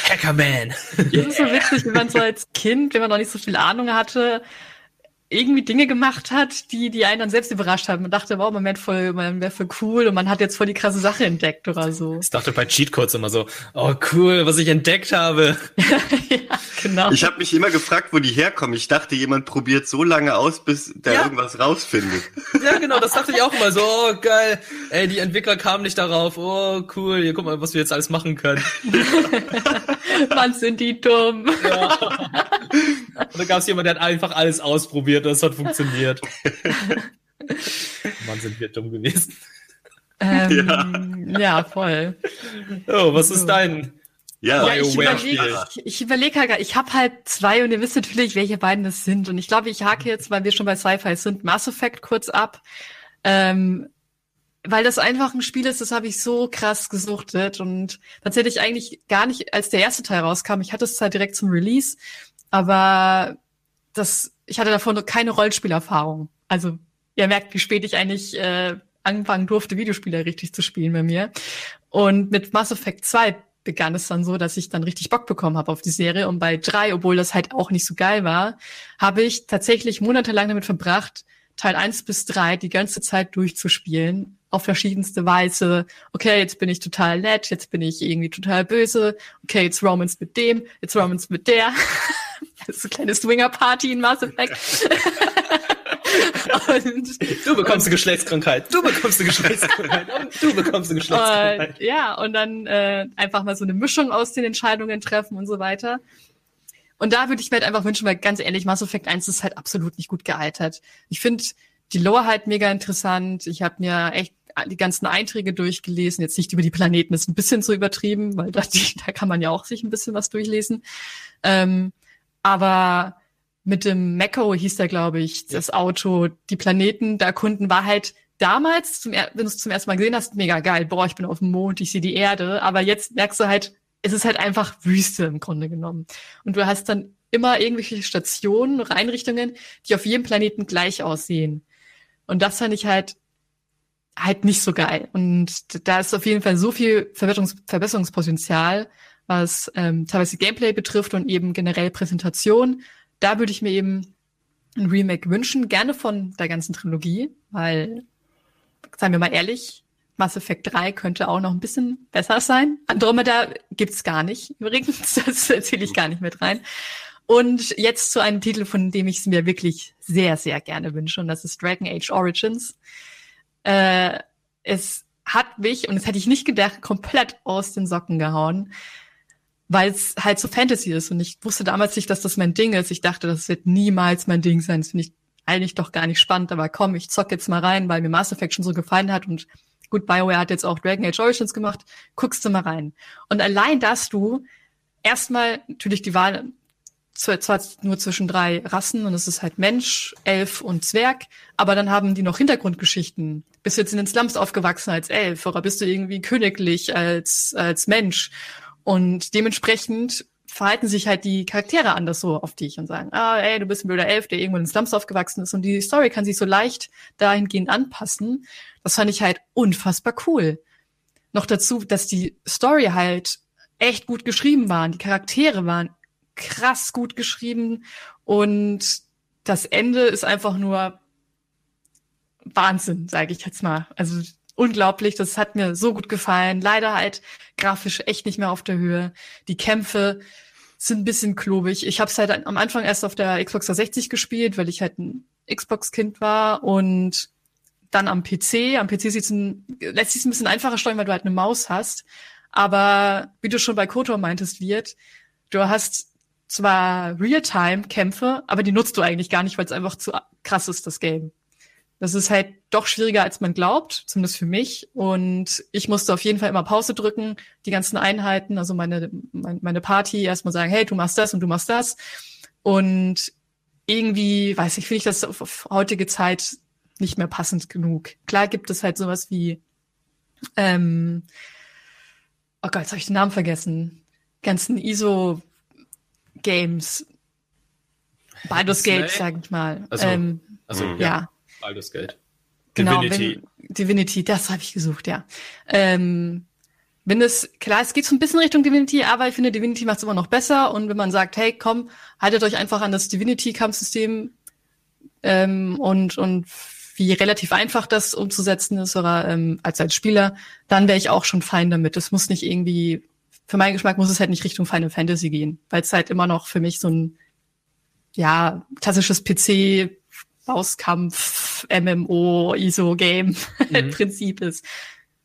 Hackerman.
Das ist so witzig, wenn man so als Kind, wenn man noch nicht so viel Ahnung hatte, irgendwie Dinge gemacht hat, die, die einen dann selbst überrascht haben. Man dachte, wow, man wäre voll, man wäre voll cool und man hat jetzt voll die krasse Sache entdeckt oder so.
Ich dachte bei Cheatcodes immer so, oh cool, was ich entdeckt habe.
ja, genau. Ich habe mich immer gefragt, wo die herkommen. Ich dachte, jemand probiert so lange aus, bis der ja. irgendwas rausfindet.
Ja, genau, das dachte ich auch immer so, oh geil, ey, die Entwickler kamen nicht darauf, oh cool, hier guck mal, was wir jetzt alles machen können.
Mann, sind die dumm. Ja.
Und da gab es jemanden, der hat einfach alles ausprobiert und es hat funktioniert. Mann, sind wir dumm gewesen.
Ähm, ja. ja. voll.
Oh, was ist dein
ja, ja ich überlege ich, ich überleg halt, ich habe halt zwei und ihr wisst natürlich, welche beiden das sind. Und ich glaube, ich hake jetzt, weil wir schon bei Sci-Fi sind, Mass Effect kurz ab. Ähm, weil das einfach ein Spiel ist, das habe ich so krass gesuchtet und tatsächlich eigentlich gar nicht, als der erste Teil rauskam, ich hatte es zwar direkt zum Release, aber das, ich hatte davon keine Rollspielerfahrung. Also ihr merkt, wie spät ich eigentlich äh, anfangen durfte, Videospiele richtig zu spielen bei mir. Und mit Mass Effect 2 begann es dann so, dass ich dann richtig Bock bekommen habe auf die Serie. Und bei drei, obwohl das halt auch nicht so geil war, habe ich tatsächlich monatelang damit verbracht, Teil eins bis drei die ganze Zeit durchzuspielen. Auf verschiedenste Weise. Okay, jetzt bin ich total nett, jetzt bin ich irgendwie total böse. Okay, jetzt Romance mit dem, jetzt Romance mit der. das ist eine kleine Swinger-Party in Mass Effect.
und, du bekommst eine Geschlechtskrankheit, du bekommst eine Geschlechtskrankheit und du bekommst eine Geschlechtskrankheit.
Und, ja, und dann äh, einfach mal so eine Mischung aus den Entscheidungen treffen und so weiter. Und da würde ich mir halt einfach wünschen, weil ganz ehrlich, Mass Effect 1 ist halt absolut nicht gut gealtert. Ich finde die Lore halt mega interessant. Ich habe mir echt die ganzen Einträge durchgelesen, jetzt nicht über die Planeten, ist ein bisschen so übertrieben, weil da, da kann man ja auch sich ein bisschen was durchlesen. Ähm, aber mit dem Mecco hieß der, glaube ich, das Auto, die Planeten da erkunden, war halt damals, zum, wenn du es zum ersten Mal gesehen hast, mega geil. Boah, ich bin auf dem Mond, ich sehe die Erde. Aber jetzt merkst du halt, es ist halt einfach Wüste im Grunde genommen. Und du hast dann immer irgendwelche Stationen, Einrichtungen, die auf jedem Planeten gleich aussehen. Und das fand ich halt halt nicht so geil. Und da ist auf jeden Fall so viel Verbesserungs Verbesserungspotenzial, was ähm, teilweise Gameplay betrifft und eben generell Präsentation da würde ich mir eben ein Remake wünschen, gerne von der ganzen Trilogie, weil, seien wir mal ehrlich, Mass Effect 3 könnte auch noch ein bisschen besser sein. Andromeda gibt's gar nicht, übrigens, das erzähle ich gar nicht mit rein. Und jetzt zu einem Titel, von dem ich es mir wirklich sehr, sehr gerne wünsche, und das ist Dragon Age Origins. Äh, es hat mich, und das hätte ich nicht gedacht, komplett aus den Socken gehauen weil es halt so Fantasy ist. Und ich wusste damals nicht, dass das mein Ding ist. Ich dachte, das wird niemals mein Ding sein. Das finde ich eigentlich doch gar nicht spannend. Aber komm, ich zock jetzt mal rein, weil mir Mass Effect schon so gefallen hat. Und gut, BioWare hat jetzt auch Dragon Age Origins gemacht. Guckst du mal rein. Und allein, dass du erstmal natürlich die Wahl zwar nur zwischen drei Rassen und es ist halt Mensch, Elf und Zwerg, aber dann haben die noch Hintergrundgeschichten. Bist du jetzt in den Slums aufgewachsen als Elf oder bist du irgendwie königlich als, als Mensch? Und dementsprechend verhalten sich halt die Charaktere anders so auf dich und sagen, ah, ey, du bist ein blöder Elf, der irgendwo in Slums aufgewachsen ist und die Story kann sich so leicht dahingehend anpassen. Das fand ich halt unfassbar cool. Noch dazu, dass die Story halt echt gut geschrieben waren. Die Charaktere waren krass gut geschrieben und das Ende ist einfach nur Wahnsinn, sage ich jetzt mal. Also unglaublich. Das hat mir so gut gefallen. Leider halt grafisch echt nicht mehr auf der Höhe. Die Kämpfe sind ein bisschen klobig. Ich habe es halt am Anfang erst auf der Xbox 360 gespielt, weil ich halt ein Xbox-Kind war und dann am PC. Am PC sieht's ein, lässt sich ein bisschen einfacher steuern, weil du halt eine Maus hast. Aber wie du schon bei Kotor meintest, wird, du hast zwar Realtime-Kämpfe, aber die nutzt du eigentlich gar nicht, weil es einfach zu krass ist, das Game. Das ist halt doch schwieriger, als man glaubt, zumindest für mich. Und ich musste auf jeden Fall immer Pause drücken, die ganzen Einheiten, also meine, meine Party erstmal sagen, hey, du machst das und du machst das. Und irgendwie, weiß ich, finde ich das auf heutige Zeit nicht mehr passend genug. Klar gibt es halt sowas wie, ähm, oh Gott, jetzt habe ich den Namen vergessen. Ganzen ISO-Games. Baldur's Gate, sag ich mal.
Also, ähm, also ja. ja. Baldur's Gate.
Genau, Divinity. Wenn, Divinity, das habe ich gesucht, ja. Ähm, wenn es, klar, es geht so ein bisschen Richtung Divinity, aber ich finde, Divinity macht es immer noch besser. Und wenn man sagt, hey, komm, haltet euch einfach an das Divinity-Kampfsystem ähm, und, und wie relativ einfach das umzusetzen ist, oder ähm, als als Spieler, dann wäre ich auch schon fein damit. Es muss nicht irgendwie, für meinen Geschmack muss es halt nicht Richtung Final Fantasy gehen, weil es halt immer noch für mich so ein ja, klassisches PC Bauskampf, MMO, ISO-Game mhm. Prinzip ist.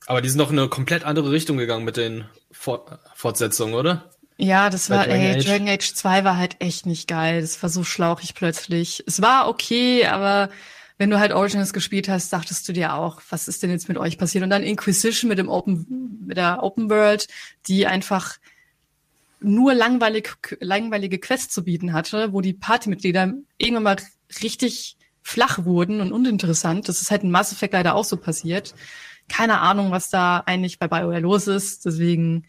Aber die sind doch in eine komplett andere Richtung gegangen mit den Fort Fortsetzungen, oder?
Ja, das war, Dragon ey, Age. Dragon Age 2 war halt echt nicht geil. Das war so schlauchig plötzlich. Es war okay, aber wenn du halt Origins gespielt hast, dachtest du dir auch, was ist denn jetzt mit euch passiert? Und dann Inquisition mit dem Open, mit der Open World, die einfach nur langweilig, langweilige Quests zu bieten hatte, wo die Partymitglieder irgendwann mal richtig flach wurden und uninteressant. Das ist halt in Mass Effect leider auch so passiert. Keine Ahnung, was da eigentlich bei BioWare los ist. Deswegen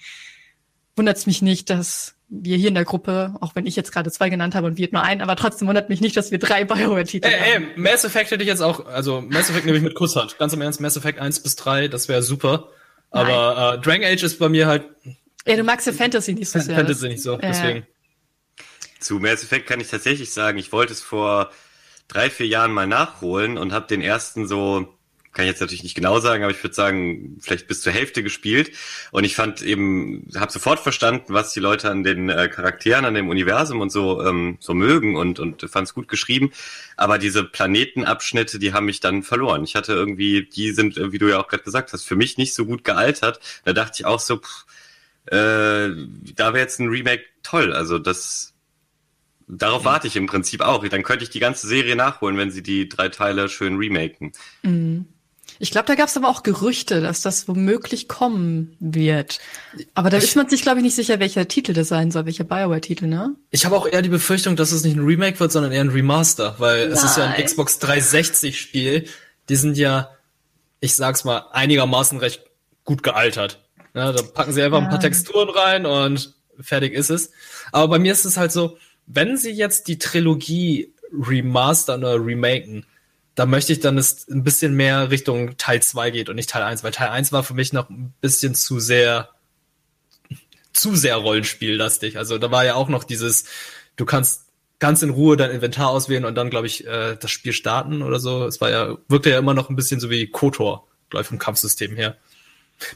wundert es mich nicht, dass wir hier in der Gruppe, auch wenn ich jetzt gerade zwei genannt habe und wir nur einen, aber trotzdem wundert mich nicht, dass wir drei Bioware-Titel
äh, haben. Ey, Mass Effect hätte ich jetzt auch, also Mass Effect nehme ich mit Kusshand. Ganz im Ernst, Mass Effect 1 bis 3, das wäre super. Aber äh, Dragon Age ist bei mir halt.
Ja, du magst ja Fantasy nicht so
sehr. Fantasy nicht so, deswegen.
Zu Mass Effect kann ich tatsächlich sagen, ich wollte es vor drei, vier Jahren mal nachholen und habe den ersten so kann ich jetzt natürlich nicht genau sagen, aber ich würde sagen, vielleicht bis zur Hälfte gespielt. Und ich fand eben, habe sofort verstanden, was die Leute an den äh, Charakteren, an dem Universum und so ähm, so mögen und und fand es gut geschrieben. Aber diese Planetenabschnitte, die haben mich dann verloren. Ich hatte irgendwie, die sind, wie du ja auch gerade gesagt hast, für mich nicht so gut gealtert. Da dachte ich auch so, pff, äh, da wäre jetzt ein Remake toll. Also das Darauf mhm. warte ich im Prinzip auch. Dann könnte ich die ganze Serie nachholen, wenn sie die drei Teile schön remaken.
Mhm. Ich glaube, da gab es aber auch Gerüchte, dass das womöglich kommen wird. Aber da ich, ist man sich, glaube ich, nicht sicher, welcher Titel das sein soll, welcher Bioware-Titel, ne?
Ich habe auch eher die Befürchtung, dass es nicht ein Remake wird, sondern eher ein Remaster, weil Nein. es ist ja ein Xbox 360-Spiel. Die sind ja, ich sag's mal, einigermaßen recht gut gealtert. Ja, da packen sie einfach ja. ein paar Texturen rein und fertig ist es. Aber bei mir ist es halt so, wenn sie jetzt die Trilogie remastern oder remaken, da möchte ich dann es ein bisschen mehr Richtung Teil 2 geht und nicht Teil 1, weil Teil 1 war für mich noch ein bisschen zu sehr, zu sehr Rollenspiellastig. Also da war ja auch noch dieses, du kannst ganz in Ruhe dein Inventar auswählen und dann, glaube ich, äh, das Spiel starten oder so. Es war ja, wirkte ja immer noch ein bisschen so wie KOTOR, glaube ich, vom Kampfsystem her.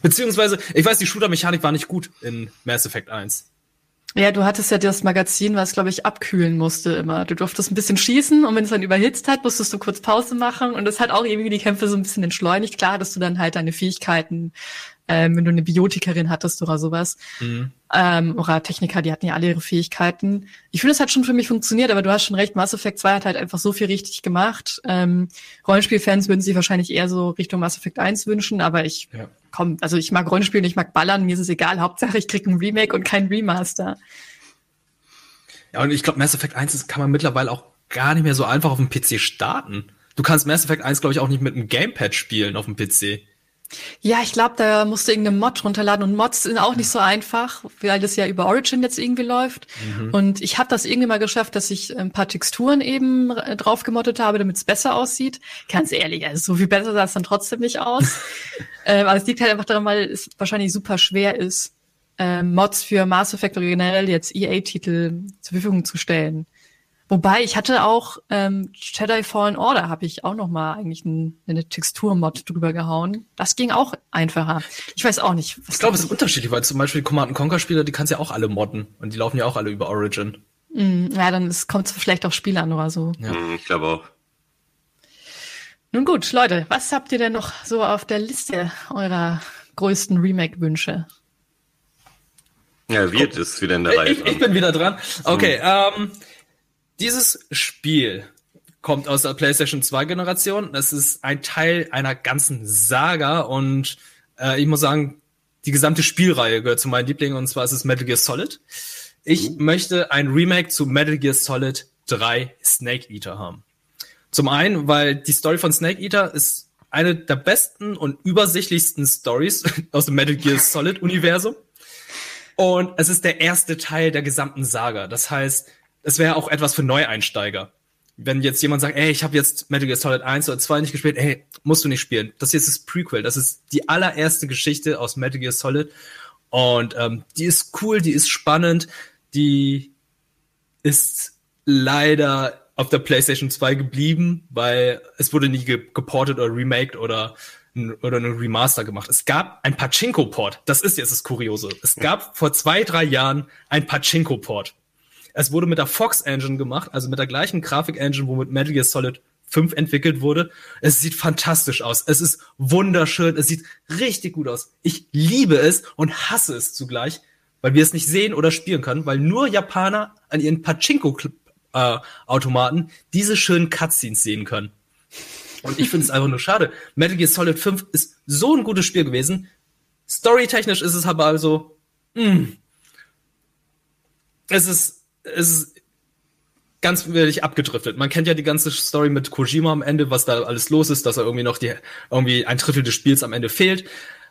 Beziehungsweise, ich weiß, die Shooter-Mechanik war nicht gut in Mass Effect 1.
Ja, du hattest ja das Magazin, was, glaube ich, abkühlen musste immer. Du durftest ein bisschen schießen und wenn es dann überhitzt hat, musstest du kurz Pause machen und das hat auch irgendwie die Kämpfe so ein bisschen entschleunigt. Klar, dass du dann halt deine Fähigkeiten ähm, wenn du eine Biotikerin hattest oder sowas. Mhm. Ähm, oder Techniker, die hatten ja alle ihre Fähigkeiten. Ich finde, es hat schon für mich funktioniert, aber du hast schon recht, Mass Effect 2 hat halt einfach so viel richtig gemacht. Ähm, Rollenspielfans würden sich wahrscheinlich eher so Richtung Mass Effect 1 wünschen, aber ich ja. Komm, also ich mag Rollenspielen, ich mag Ballern, mir ist es egal, Hauptsache ich krieg ein Remake und kein Remaster.
Ja, und ich glaube, Mass Effect 1 kann man mittlerweile auch gar nicht mehr so einfach auf dem PC starten. Du kannst Mass Effect 1, glaube ich, auch nicht mit einem Gamepad spielen auf dem PC.
Ja, ich glaube, da musst du irgendeine Mod runterladen und Mods sind auch nicht so einfach, weil das ja über Origin jetzt irgendwie läuft. Mhm. Und ich habe das irgendwie mal geschafft, dass ich ein paar Texturen eben drauf gemottet habe, damit es besser aussieht. Ganz ehrlich, also so viel besser sah es dann trotzdem nicht aus. ähm, aber es liegt halt einfach daran, weil es wahrscheinlich super schwer ist, ähm, Mods für Mass Effect oder generell jetzt EA-Titel zur Verfügung zu stellen. Wobei ich hatte auch ähm, Jedi Fallen Order habe ich auch noch mal eigentlich ein, eine Texturmod drüber gehauen. Das ging auch einfacher. Ich weiß auch nicht.
ich glaube, es ist unterschiedlich, weil zum Beispiel die Command Conquer Spieler, die kannst ja auch alle modden und die laufen ja auch alle über Origin.
Mm, ja, dann kommt es vielleicht auf Spiele an oder so.
Ja. Mm, ich glaube auch.
Nun gut, Leute, was habt ihr denn noch so auf der Liste eurer größten Remake-Wünsche?
Ja, wird es wieder in der Reihe.
Ich, ich, bin wieder dran. Okay, mhm. ähm, dieses Spiel kommt aus der PlayStation 2 Generation. Es ist ein Teil einer ganzen Saga und äh, ich muss sagen, die gesamte Spielreihe gehört zu meinen Lieblingen und zwar ist es Metal Gear Solid. Ich mhm. möchte ein Remake zu Metal Gear Solid 3 Snake Eater haben. Zum einen, weil die Story von Snake Eater ist eine der besten und übersichtlichsten Stories aus dem Metal Gear Solid Universum. Und es ist der erste Teil der gesamten Saga. Das heißt, es wäre auch etwas für Neueinsteiger. Wenn jetzt jemand sagt, ey, ich habe jetzt Metal Gear Solid 1 oder 2 nicht gespielt, ey, musst du nicht spielen. Das hier ist das Prequel. Das ist die allererste Geschichte aus Metal Gear Solid. Und ähm, die ist cool, die ist spannend, die ist leider auf der PlayStation 2 geblieben, weil es wurde nie ge geportet oder remaked oder oder ein Remaster gemacht. Es gab ein Pachinko-Port. Das ist jetzt das Kuriose. Es gab vor zwei, drei Jahren ein Pachinko-Port. Es wurde mit der Fox Engine gemacht, also mit der gleichen Grafik-Engine, womit Metal Gear Solid 5 entwickelt wurde. Es sieht fantastisch aus. Es ist wunderschön. Es sieht richtig gut aus. Ich liebe es und hasse es zugleich, weil wir es nicht sehen oder spielen können, weil nur Japaner an ihren Pachinko-Automaten äh, diese schönen Cutscenes sehen können. Und ich finde es einfach nur schade. Metal Gear Solid 5 ist so ein gutes Spiel gewesen. Storytechnisch ist es aber also, mh, hm. es ist, es ist ganz wirklich abgedriftet. Man kennt ja die ganze Story mit Kojima am Ende, was da alles los ist, dass er irgendwie noch die, irgendwie ein Drittel des Spiels am Ende fehlt.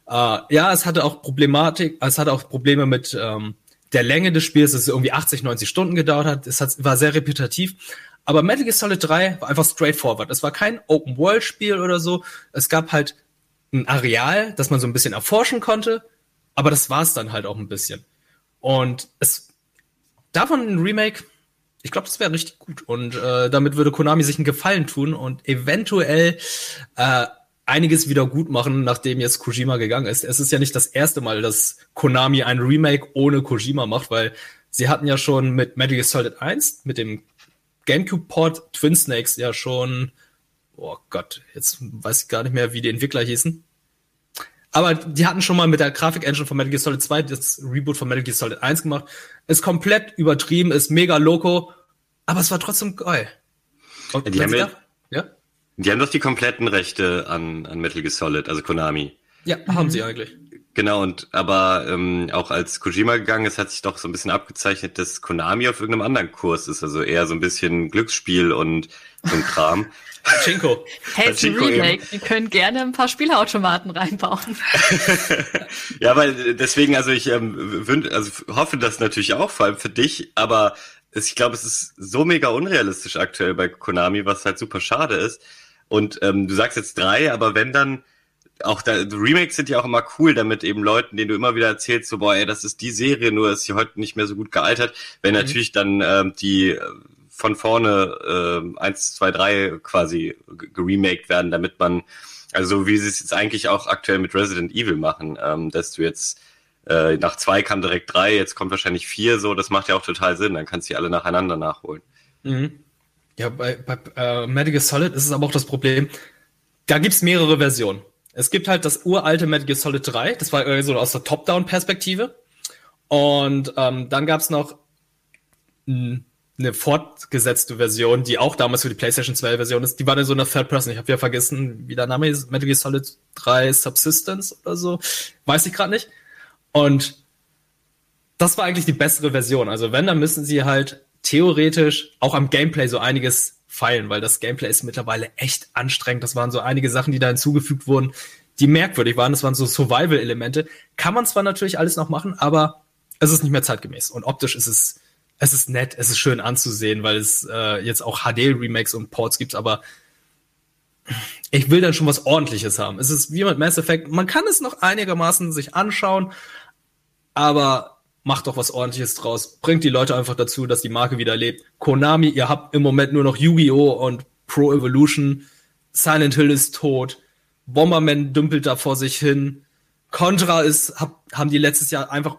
Äh, ja, es hatte auch Problematik, es hatte auch Probleme mit ähm, der Länge des Spiels, dass es irgendwie 80, 90 Stunden gedauert hat. Es hat, war sehr repetitiv. Aber Metal Gear Solid 3 war einfach straightforward. Es war kein Open-World-Spiel oder so. Es gab halt ein Areal, das man so ein bisschen erforschen konnte, aber das war es dann halt auch ein bisschen. Und es davon ein Remake, ich glaube, das wäre richtig gut. Und äh, damit würde Konami sich einen Gefallen tun und eventuell äh, einiges wieder gut machen, nachdem jetzt Kojima gegangen ist. Es ist ja nicht das erste Mal, dass Konami ein Remake ohne Kojima macht, weil sie hatten ja schon mit Metal Gear Solid 1, mit dem GameCube-Port Twin Snakes ja schon, oh Gott, jetzt weiß ich gar nicht mehr, wie die Entwickler hießen. Aber die hatten schon mal mit der Grafik-Engine von Metal Gear Solid 2 das Reboot von Metal Gear Solid 1 gemacht. Ist komplett übertrieben, ist mega loco, aber es war trotzdem geil.
Und die, haben ja, ja? die haben doch die kompletten Rechte an, an Metal Gear Solid, also Konami.
Ja, mhm. haben sie eigentlich.
Genau, und aber ähm, auch als Kojima gegangen ist, hat sich doch so ein bisschen abgezeichnet, dass Konami auf irgendeinem anderen Kurs ist. Also eher so ein bisschen Glücksspiel und so ein Kram.
Pachinko.
Hey, ist ein Remake. Die können gerne ein paar Spielautomaten reinbauen.
ja, weil deswegen, also ich ähm, wünd, also hoffe das natürlich auch, vor allem für dich, aber ich glaube, es ist so mega unrealistisch aktuell bei Konami, was halt super schade ist. Und ähm, du sagst jetzt drei, aber wenn dann auch da, Remakes sind ja auch immer cool, damit eben Leuten, denen du immer wieder erzählst, so, boah, ey, das ist die Serie, nur ist sie heute nicht mehr so gut gealtert, wenn mhm. natürlich dann ähm, die von vorne äh, 1, 2, 3 quasi geremaked werden, damit man, also wie sie es jetzt eigentlich auch aktuell mit Resident Evil machen, ähm, dass du jetzt äh, nach zwei kam direkt drei, jetzt kommt wahrscheinlich vier, so, das macht ja auch total Sinn, dann kannst du die alle nacheinander nachholen.
Mhm. Ja, bei, bei äh, Gear Solid ist es aber auch das Problem, da gibt's mehrere Versionen. Es gibt halt das uralte Metal Gear Solid 3, das war so aus der Top-Down-Perspektive. Und ähm, dann gab's noch ein eine fortgesetzte Version, die auch damals für die PlayStation 2 Version ist, die war dann so eine Third Person. Ich habe ja vergessen, wie der Name ist, Metal Gear Solid 3 Subsistence oder so, weiß ich gerade nicht. Und das war eigentlich die bessere Version. Also wenn, dann müssen sie halt theoretisch auch am Gameplay so einiges feilen, weil das Gameplay ist mittlerweile echt anstrengend. Das waren so einige Sachen, die da hinzugefügt wurden, die merkwürdig waren. Das waren so Survival-Elemente. Kann man zwar natürlich alles noch machen, aber es ist nicht mehr zeitgemäß. Und optisch ist es es ist nett, es ist schön anzusehen, weil es äh, jetzt auch HD-Remakes und Ports gibt, aber ich will dann schon was ordentliches haben. Es ist wie mit Mass Effect, man kann es noch einigermaßen sich anschauen, aber macht doch was ordentliches draus. Bringt die Leute einfach dazu, dass die Marke wieder lebt. Konami, ihr habt im Moment nur noch Yu-Gi-Oh! und Pro Evolution. Silent Hill ist tot. Bomberman dümpelt da vor sich hin. Contra ist, hab, haben die letztes Jahr einfach,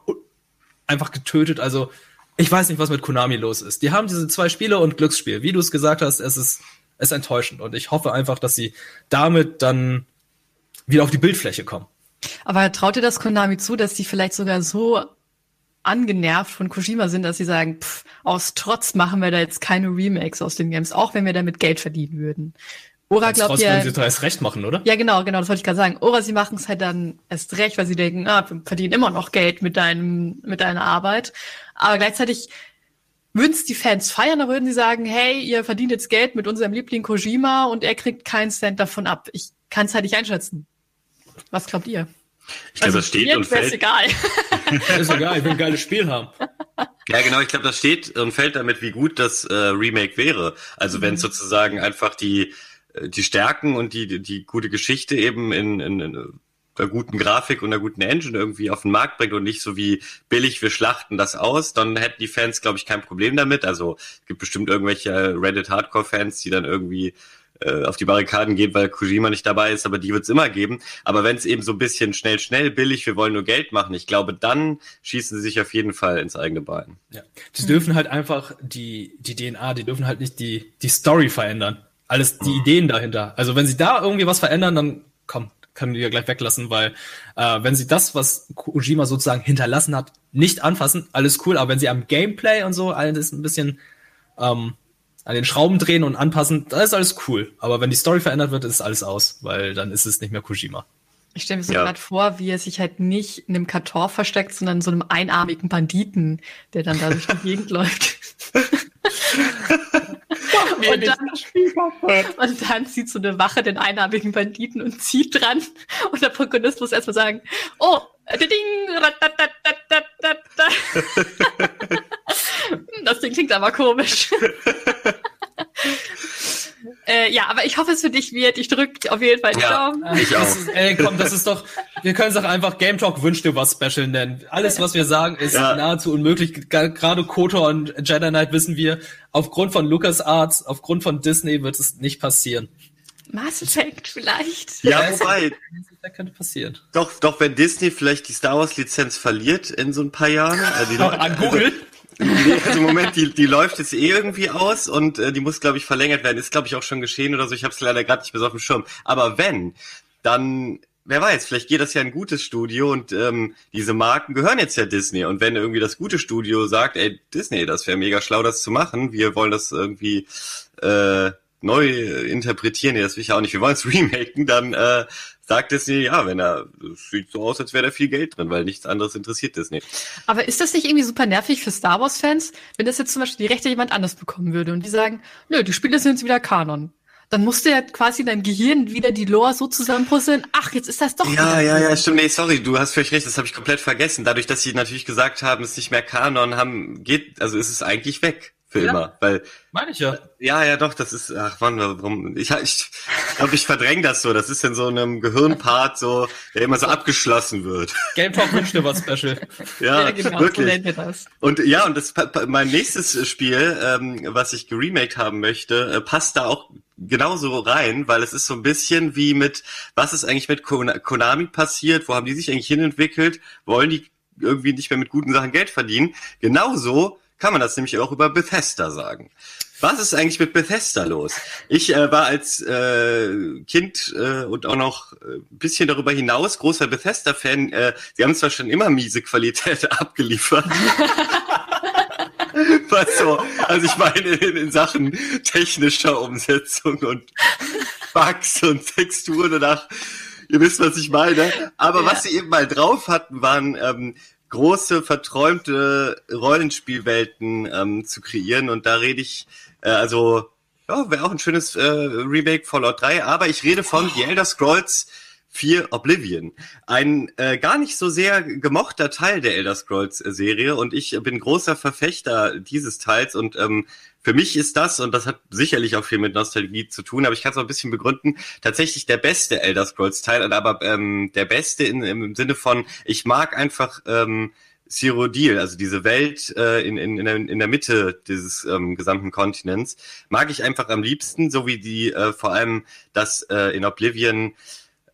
einfach getötet. Also, ich weiß nicht, was mit Konami los ist. Die haben diese zwei Spiele und Glücksspiel. Wie du es gesagt hast, es ist, es ist enttäuschend. Und ich hoffe einfach, dass sie damit dann wieder auf die Bildfläche kommen.
Aber traut ihr das Konami zu, dass die vielleicht sogar so angenervt von Kojima sind, dass sie sagen, pff, aus Trotz machen wir da jetzt keine Remakes aus den Games, auch wenn wir damit Geld verdienen würden.
Ora glaubt ja. sie erst recht machen, oder?
Ja, genau, genau, das wollte ich gerade sagen. Ora, sie machen es halt dann erst recht, weil sie denken, ah, wir verdienen immer noch Geld mit deinem, mit deiner Arbeit. Aber gleichzeitig würden es die Fans feiern, da würden sie sagen, hey, ihr verdient jetzt Geld mit unserem Liebling Kojima und er kriegt keinen Cent davon ab. Ich kann es halt nicht einschätzen. Was glaubt ihr?
Ich glaube, also, das steht und fällt.
Ist egal.
ist egal, ich will ein geiles Spiel haben.
Ja, genau, ich glaube, das steht und fällt damit, wie gut das äh, Remake wäre. Also mhm. wenn sozusagen einfach die die Stärken und die, die gute Geschichte eben in, in, in einer guten Grafik und einer guten Engine irgendwie auf den Markt bringt und nicht so wie billig, wir schlachten das aus, dann hätten die Fans, glaube ich, kein Problem damit. Also es gibt bestimmt irgendwelche Reddit-Hardcore-Fans, die dann irgendwie äh, auf die Barrikaden gehen, weil Kojima nicht dabei ist, aber die wird es immer geben. Aber wenn es eben so ein bisschen schnell, schnell, billig, wir wollen nur Geld machen, ich glaube, dann schießen sie sich auf jeden Fall ins eigene Bein.
Ja. Die dürfen halt einfach die, die DNA, die dürfen halt nicht die, die Story verändern alles die Ideen dahinter. Also wenn sie da irgendwie was verändern, dann komm, können die ja gleich weglassen, weil äh, wenn sie das, was Kojima sozusagen hinterlassen hat, nicht anfassen, alles cool, aber wenn sie am Gameplay und so alles ein bisschen ähm, an den Schrauben drehen und anpassen, da ist alles cool. Aber wenn die Story verändert wird, ist alles aus, weil dann ist es nicht mehr Kojima.
Ich stelle mir so ja. gerade vor, wie er sich halt nicht in einem Karton versteckt, sondern in so einem einarmigen Banditen, der dann da durch die Gegend läuft. und, dann, und dann zieht so eine Wache den einarmigen Banditen und zieht dran. Und der Protagonist muss erstmal sagen, oh, ding, das Ding klingt aber komisch. Äh, ja, aber ich hoffe es für dich wird. Ich drücke auf jeden Fall die ja, Daumen.
Ich auch. Ist, ey, komm, das ist doch, wir können es doch einfach Game Talk Wünsch dir was Special nennen. Alles, was wir sagen, ist ja. nahezu unmöglich. Gerade KOTOR und Jedi Knight wissen wir, aufgrund von LucasArts, aufgrund von Disney wird es nicht passieren.
Mass Effect vielleicht.
Ja, wobei.
Das könnte passieren.
Doch, doch, wenn Disney vielleicht die Star Wars Lizenz verliert in so ein paar Jahren. Äh, die
An Google?
Nee, also im Moment, die, die läuft jetzt eh irgendwie aus und äh, die muss, glaube ich, verlängert werden. Ist, glaube ich, auch schon geschehen oder so. Ich habe es leider gerade nicht mehr so auf dem Schirm. Aber wenn, dann, wer weiß, vielleicht geht das ja ein gutes Studio und ähm, diese Marken gehören jetzt ja Disney. Und wenn irgendwie das gute Studio sagt, ey, Disney, das wäre mega schlau, das zu machen, wir wollen das irgendwie äh, neu interpretieren, nee, das will ich auch nicht, wir wollen es remaken, dann äh, sagt Disney, ja, wenn er, sieht so aus, als wäre da viel Geld drin, weil nichts anderes interessiert Disney.
Aber ist das nicht irgendwie super nervig für Star Wars-Fans, wenn das jetzt zum Beispiel die Rechte jemand anders bekommen würde und die sagen, nö, die Spiele sind jetzt wieder Kanon. Dann musst du ja quasi in deinem Gehirn wieder die Lore so zusammenpuzzeln, ach, jetzt ist das doch.
Ja, ja, ja, stimmt. Nee, sorry, du hast völlig recht, das habe ich komplett vergessen. Dadurch, dass sie natürlich gesagt haben, es ist nicht mehr Kanon, haben, geht, also ist es eigentlich weg für ja, immer, weil
meine ich ja.
Ja, ja, doch, das ist ach Mann, warum ich ich glaube, ich verdräng das so, das ist in so einem Gehirnpart so, der immer so abgeschlossen wird.
Game Talk wünscht dir was Special.
ja, ja genau, wirklich. So das. Und ja, und das mein nächstes Spiel, ähm, was ich geremaked haben möchte, äh, passt da auch genauso rein, weil es ist so ein bisschen wie mit was ist eigentlich mit Konami passiert, wo haben die sich eigentlich hinentwickelt, wollen die irgendwie nicht mehr mit guten Sachen Geld verdienen? Genauso kann man das nämlich auch über Bethesda sagen. Was ist eigentlich mit Bethesda los? Ich äh, war als äh, Kind äh, und auch noch äh, ein bisschen darüber hinaus großer Bethesda-Fan. Äh, sie haben zwar schon immer miese Qualität abgeliefert. Was so, also ich meine in, in Sachen technischer Umsetzung und Bugs und Texturen und ach, ihr wisst, was ich meine. Aber ja. was sie eben mal drauf hatten, waren ähm, große, verträumte Rollenspielwelten ähm, zu kreieren. Und da rede ich, äh, also, ja, wäre auch ein schönes äh, Remake Fallout 3, aber ich rede von The Elder Scrolls 4 Oblivion. Ein äh, gar nicht so sehr gemochter Teil der Elder Scrolls Serie und ich bin großer Verfechter dieses Teils und ähm, für mich ist das, und das hat sicherlich auch viel mit Nostalgie zu tun, aber ich kann es auch ein bisschen begründen, tatsächlich der beste Elder Scrolls-Teil, aber ähm, der beste in, im Sinne von, ich mag einfach ähm, Cyrodiil, also diese Welt äh, in, in, in, der, in der Mitte dieses ähm, gesamten Kontinents, mag ich einfach am liebsten, so wie die äh, vor allem das äh, in Oblivion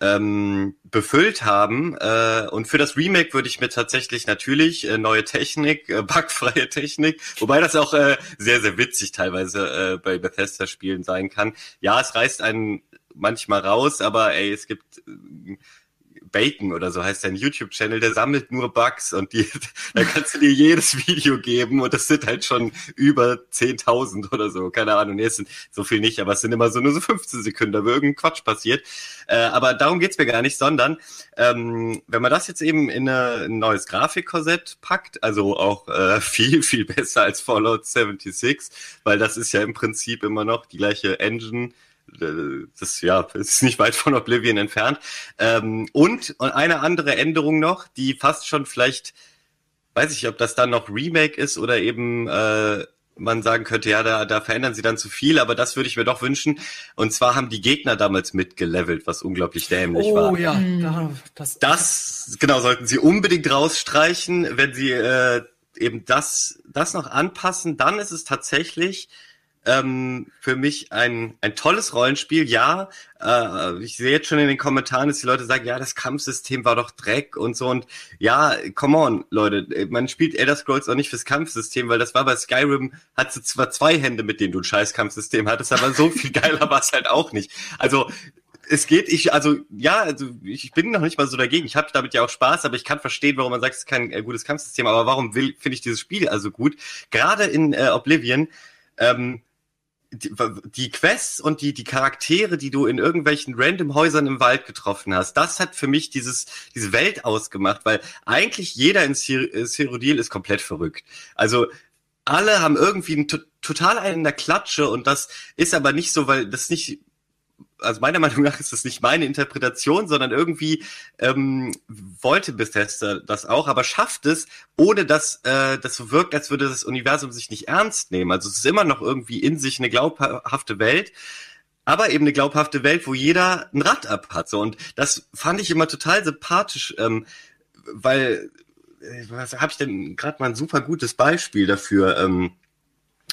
ähm, befüllt haben. Äh, und für das Remake würde ich mir tatsächlich natürlich äh, neue Technik, äh, bugfreie Technik, wobei das auch äh, sehr, sehr witzig teilweise äh, bei Bethesda-Spielen sein kann. Ja, es reißt einen manchmal raus, aber ey, es gibt äh, Bacon oder so heißt sein YouTube-Channel, der sammelt nur Bugs und die, da kannst du dir jedes Video geben und das sind halt schon über 10.000 oder so, keine Ahnung, nee, es sind so viel nicht, aber es sind immer so nur so 15 Sekunden, wo irgendein Quatsch passiert. Äh, aber darum geht's mir gar nicht, sondern ähm, wenn man das jetzt eben in eine, ein neues Grafikkorsett packt, also auch äh, viel, viel besser als Fallout 76, weil das ist ja im Prinzip immer noch die gleiche Engine, das ja ist nicht weit von Oblivion entfernt. Ähm, und, und eine andere Änderung noch, die fast schon vielleicht, weiß ich, ob das dann noch Remake ist oder eben äh, man sagen könnte, ja, da, da verändern sie dann zu viel, aber das würde ich mir doch wünschen. Und zwar haben die Gegner damals mitgelevelt, was unglaublich dämlich oh, war. Oh
ja,
hm. das, das genau sollten sie unbedingt rausstreichen, wenn sie äh, eben das das noch anpassen, dann ist es tatsächlich ähm, für mich ein, ein tolles Rollenspiel. Ja, äh, ich sehe jetzt schon in den Kommentaren, dass die Leute sagen, ja, das Kampfsystem war doch Dreck und so. Und ja, come on, Leute, man spielt Elder Scrolls auch nicht fürs Kampfsystem, weil das war bei Skyrim, hat du zwar zwei Hände, mit denen du ein scheiß Kampfsystem hattest, aber so viel geiler war es halt auch nicht. Also es geht, ich, also ja, also ich bin noch nicht mal so dagegen. Ich habe damit ja auch Spaß, aber ich kann verstehen, warum man sagt, es ist kein äh, gutes Kampfsystem. Aber warum will, finde ich dieses Spiel also gut? Gerade in äh, Oblivion, ähm, die, die Quests und die, die Charaktere, die du in irgendwelchen random Häusern im Wald getroffen hast, das hat für mich dieses, diese Welt ausgemacht, weil eigentlich jeder in Cyrodiil ist komplett verrückt. Also alle haben irgendwie ein, total einen in der Klatsche und das ist aber nicht so, weil das nicht also meiner Meinung nach ist das nicht meine Interpretation, sondern irgendwie ähm, wollte Bethesda das auch, aber schafft es, ohne dass äh, das so wirkt, als würde das Universum sich nicht ernst nehmen. Also es ist immer noch irgendwie in sich eine glaubhafte Welt, aber eben eine glaubhafte Welt, wo jeder ein Rad ab hat. So. Und das fand ich immer total sympathisch, ähm, weil äh, was habe ich denn gerade mal ein super gutes Beispiel dafür? Ähm,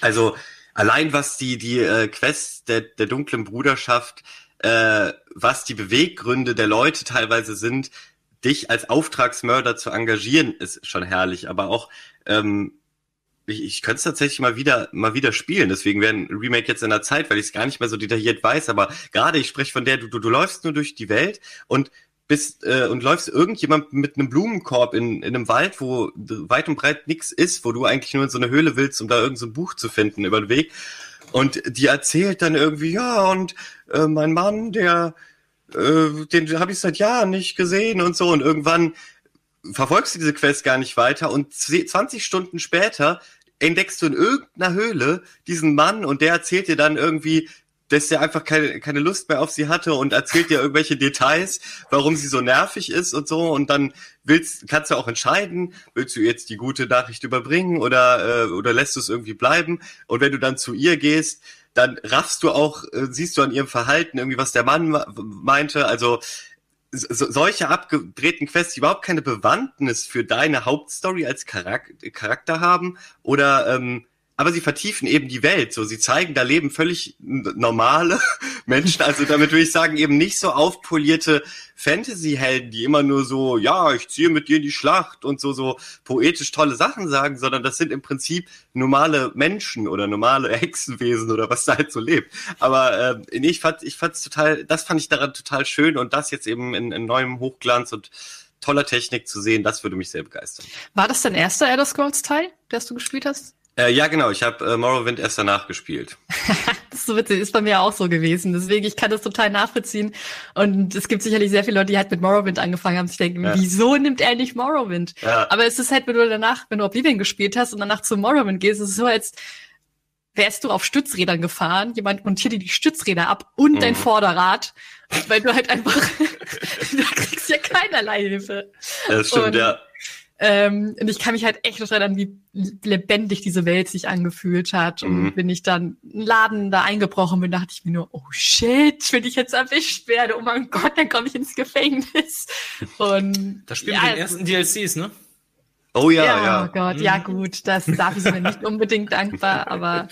also allein was die die äh, Quest der der dunklen Bruderschaft, äh, was die Beweggründe der Leute teilweise sind, dich als Auftragsmörder zu engagieren, ist schon herrlich. Aber auch ähm, ich, ich könnte es tatsächlich mal wieder mal wieder spielen. Deswegen wäre ein Remake jetzt in der Zeit, weil ich es gar nicht mehr so detailliert weiß. Aber gerade ich spreche von der, du, du, du läufst nur durch die Welt und bist äh, und läufst irgendjemand mit einem Blumenkorb in, in einem Wald, wo weit und breit nichts ist, wo du eigentlich nur in so eine Höhle willst, um da irgendein so Buch zu finden über den Weg. Und die erzählt dann irgendwie, ja, und äh, mein Mann, der, äh, den habe ich seit Jahren nicht gesehen und so. Und irgendwann verfolgst du diese Quest gar nicht weiter und 20 Stunden später entdeckst du in irgendeiner Höhle diesen Mann und der erzählt dir dann irgendwie, dass der einfach keine, keine Lust mehr auf sie hatte und erzählt dir irgendwelche Details, warum sie so nervig ist und so. Und dann willst, kannst du auch entscheiden, willst du jetzt die gute Nachricht überbringen oder, äh, oder lässt du es irgendwie bleiben? Und wenn du dann zu ihr gehst, dann raffst du auch, äh, siehst du an ihrem Verhalten irgendwie, was der Mann meinte. Also so, solche abgedrehten Quests, die überhaupt keine Bewandtnis für deine Hauptstory als Charakter haben oder ähm, aber sie vertiefen eben die Welt. So, sie zeigen, da leben völlig normale Menschen. Also damit würde ich sagen, eben nicht so aufpolierte Fantasy-Helden, die immer nur so, ja, ich ziehe mit dir in die Schlacht und so, so poetisch tolle Sachen sagen, sondern das sind im Prinzip normale Menschen oder normale Hexenwesen oder was da halt so lebt. Aber äh, ich fand, ich fand's total, das fand ich daran total schön und das jetzt eben in, in neuem Hochglanz und toller Technik zu sehen, das würde mich sehr begeistern.
War das dein erster Elder Scrolls Teil, der du gespielt hast?
Äh, ja, genau. Ich habe äh, Morrowind erst danach gespielt.
das ist so witzig, ist bei mir auch so gewesen. Deswegen, ich kann das total nachvollziehen. Und es gibt sicherlich sehr viele Leute, die halt mit Morrowind angefangen haben, sich denken, ja. wieso nimmt er nicht Morrowind? Ja. Aber es ist halt, wenn du danach, wenn du Oblivion gespielt hast und danach zu Morrowind gehst, ist es so, als wärst du auf Stützrädern gefahren, jemand montiert dir die Stützräder ab und mhm. dein Vorderrad, weil du halt einfach, da kriegst ja keinerlei Hilfe.
Das stimmt, und, ja.
Ähm, und ich kann mich halt echt noch erinnern, wie lebendig diese Welt sich angefühlt hat. Und mhm. wenn ich dann einen Laden da eingebrochen bin, dachte ich mir nur, oh shit, wenn ich jetzt erwischt werde, oh mein Gott, dann komme ich ins Gefängnis. Und
da spielen ja, wir den ersten DLCs, ne?
Oh ja, ja. ja.
Oh Gott, mhm. ja gut, das darf ich mir nicht unbedingt dankbar, aber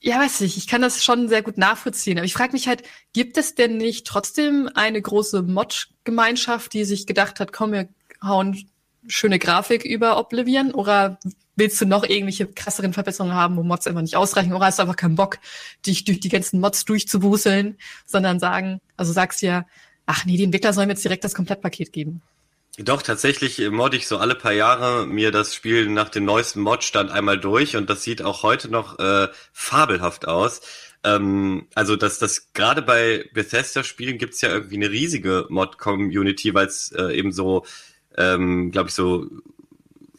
ja, weiß ich, ich kann das schon sehr gut nachvollziehen. Aber ich frage mich halt, gibt es denn nicht trotzdem eine große Mod-Gemeinschaft, die sich gedacht hat, komm, wir hauen schöne Grafik über Oblivion oder willst du noch irgendwelche krasseren Verbesserungen haben, wo Mods einfach nicht ausreichen oder hast du einfach keinen Bock, dich durch die ganzen Mods durchzubuseln, sondern sagen, also sagst ja, ach nee, die Entwickler sollen jetzt direkt das Komplettpaket geben.
Doch, tatsächlich mod ich so alle paar Jahre mir das Spiel nach dem neuesten Modstand einmal durch und das sieht auch heute noch äh, fabelhaft aus. Ähm, also dass das gerade bei Bethesda-Spielen gibt's ja irgendwie eine riesige Mod-Community, weil es äh, eben so ähm, glaube ich, so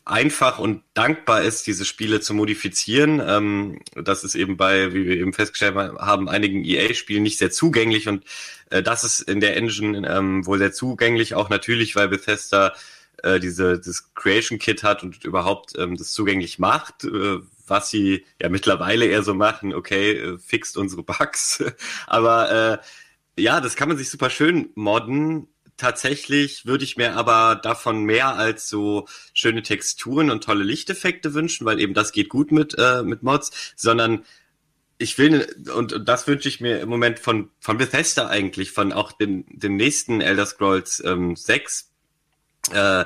einfach und dankbar ist, diese Spiele zu modifizieren. Ähm, das ist eben bei, wie wir eben festgestellt haben, einigen EA-Spielen nicht sehr zugänglich und äh, das ist in der Engine ähm, wohl sehr zugänglich, auch natürlich, weil Bethesda äh, diese das Creation Kit hat und überhaupt ähm, das zugänglich macht, äh, was sie ja mittlerweile eher so machen, okay, äh, fixt unsere Bugs. Aber äh, ja, das kann man sich super schön modden Tatsächlich würde ich mir aber davon mehr als so schöne Texturen und tolle Lichteffekte wünschen, weil eben das geht gut mit, äh, mit Mods, sondern ich will, und, und das wünsche ich mir im Moment von, von Bethesda eigentlich, von auch dem, dem nächsten Elder Scrolls ähm, 6, äh,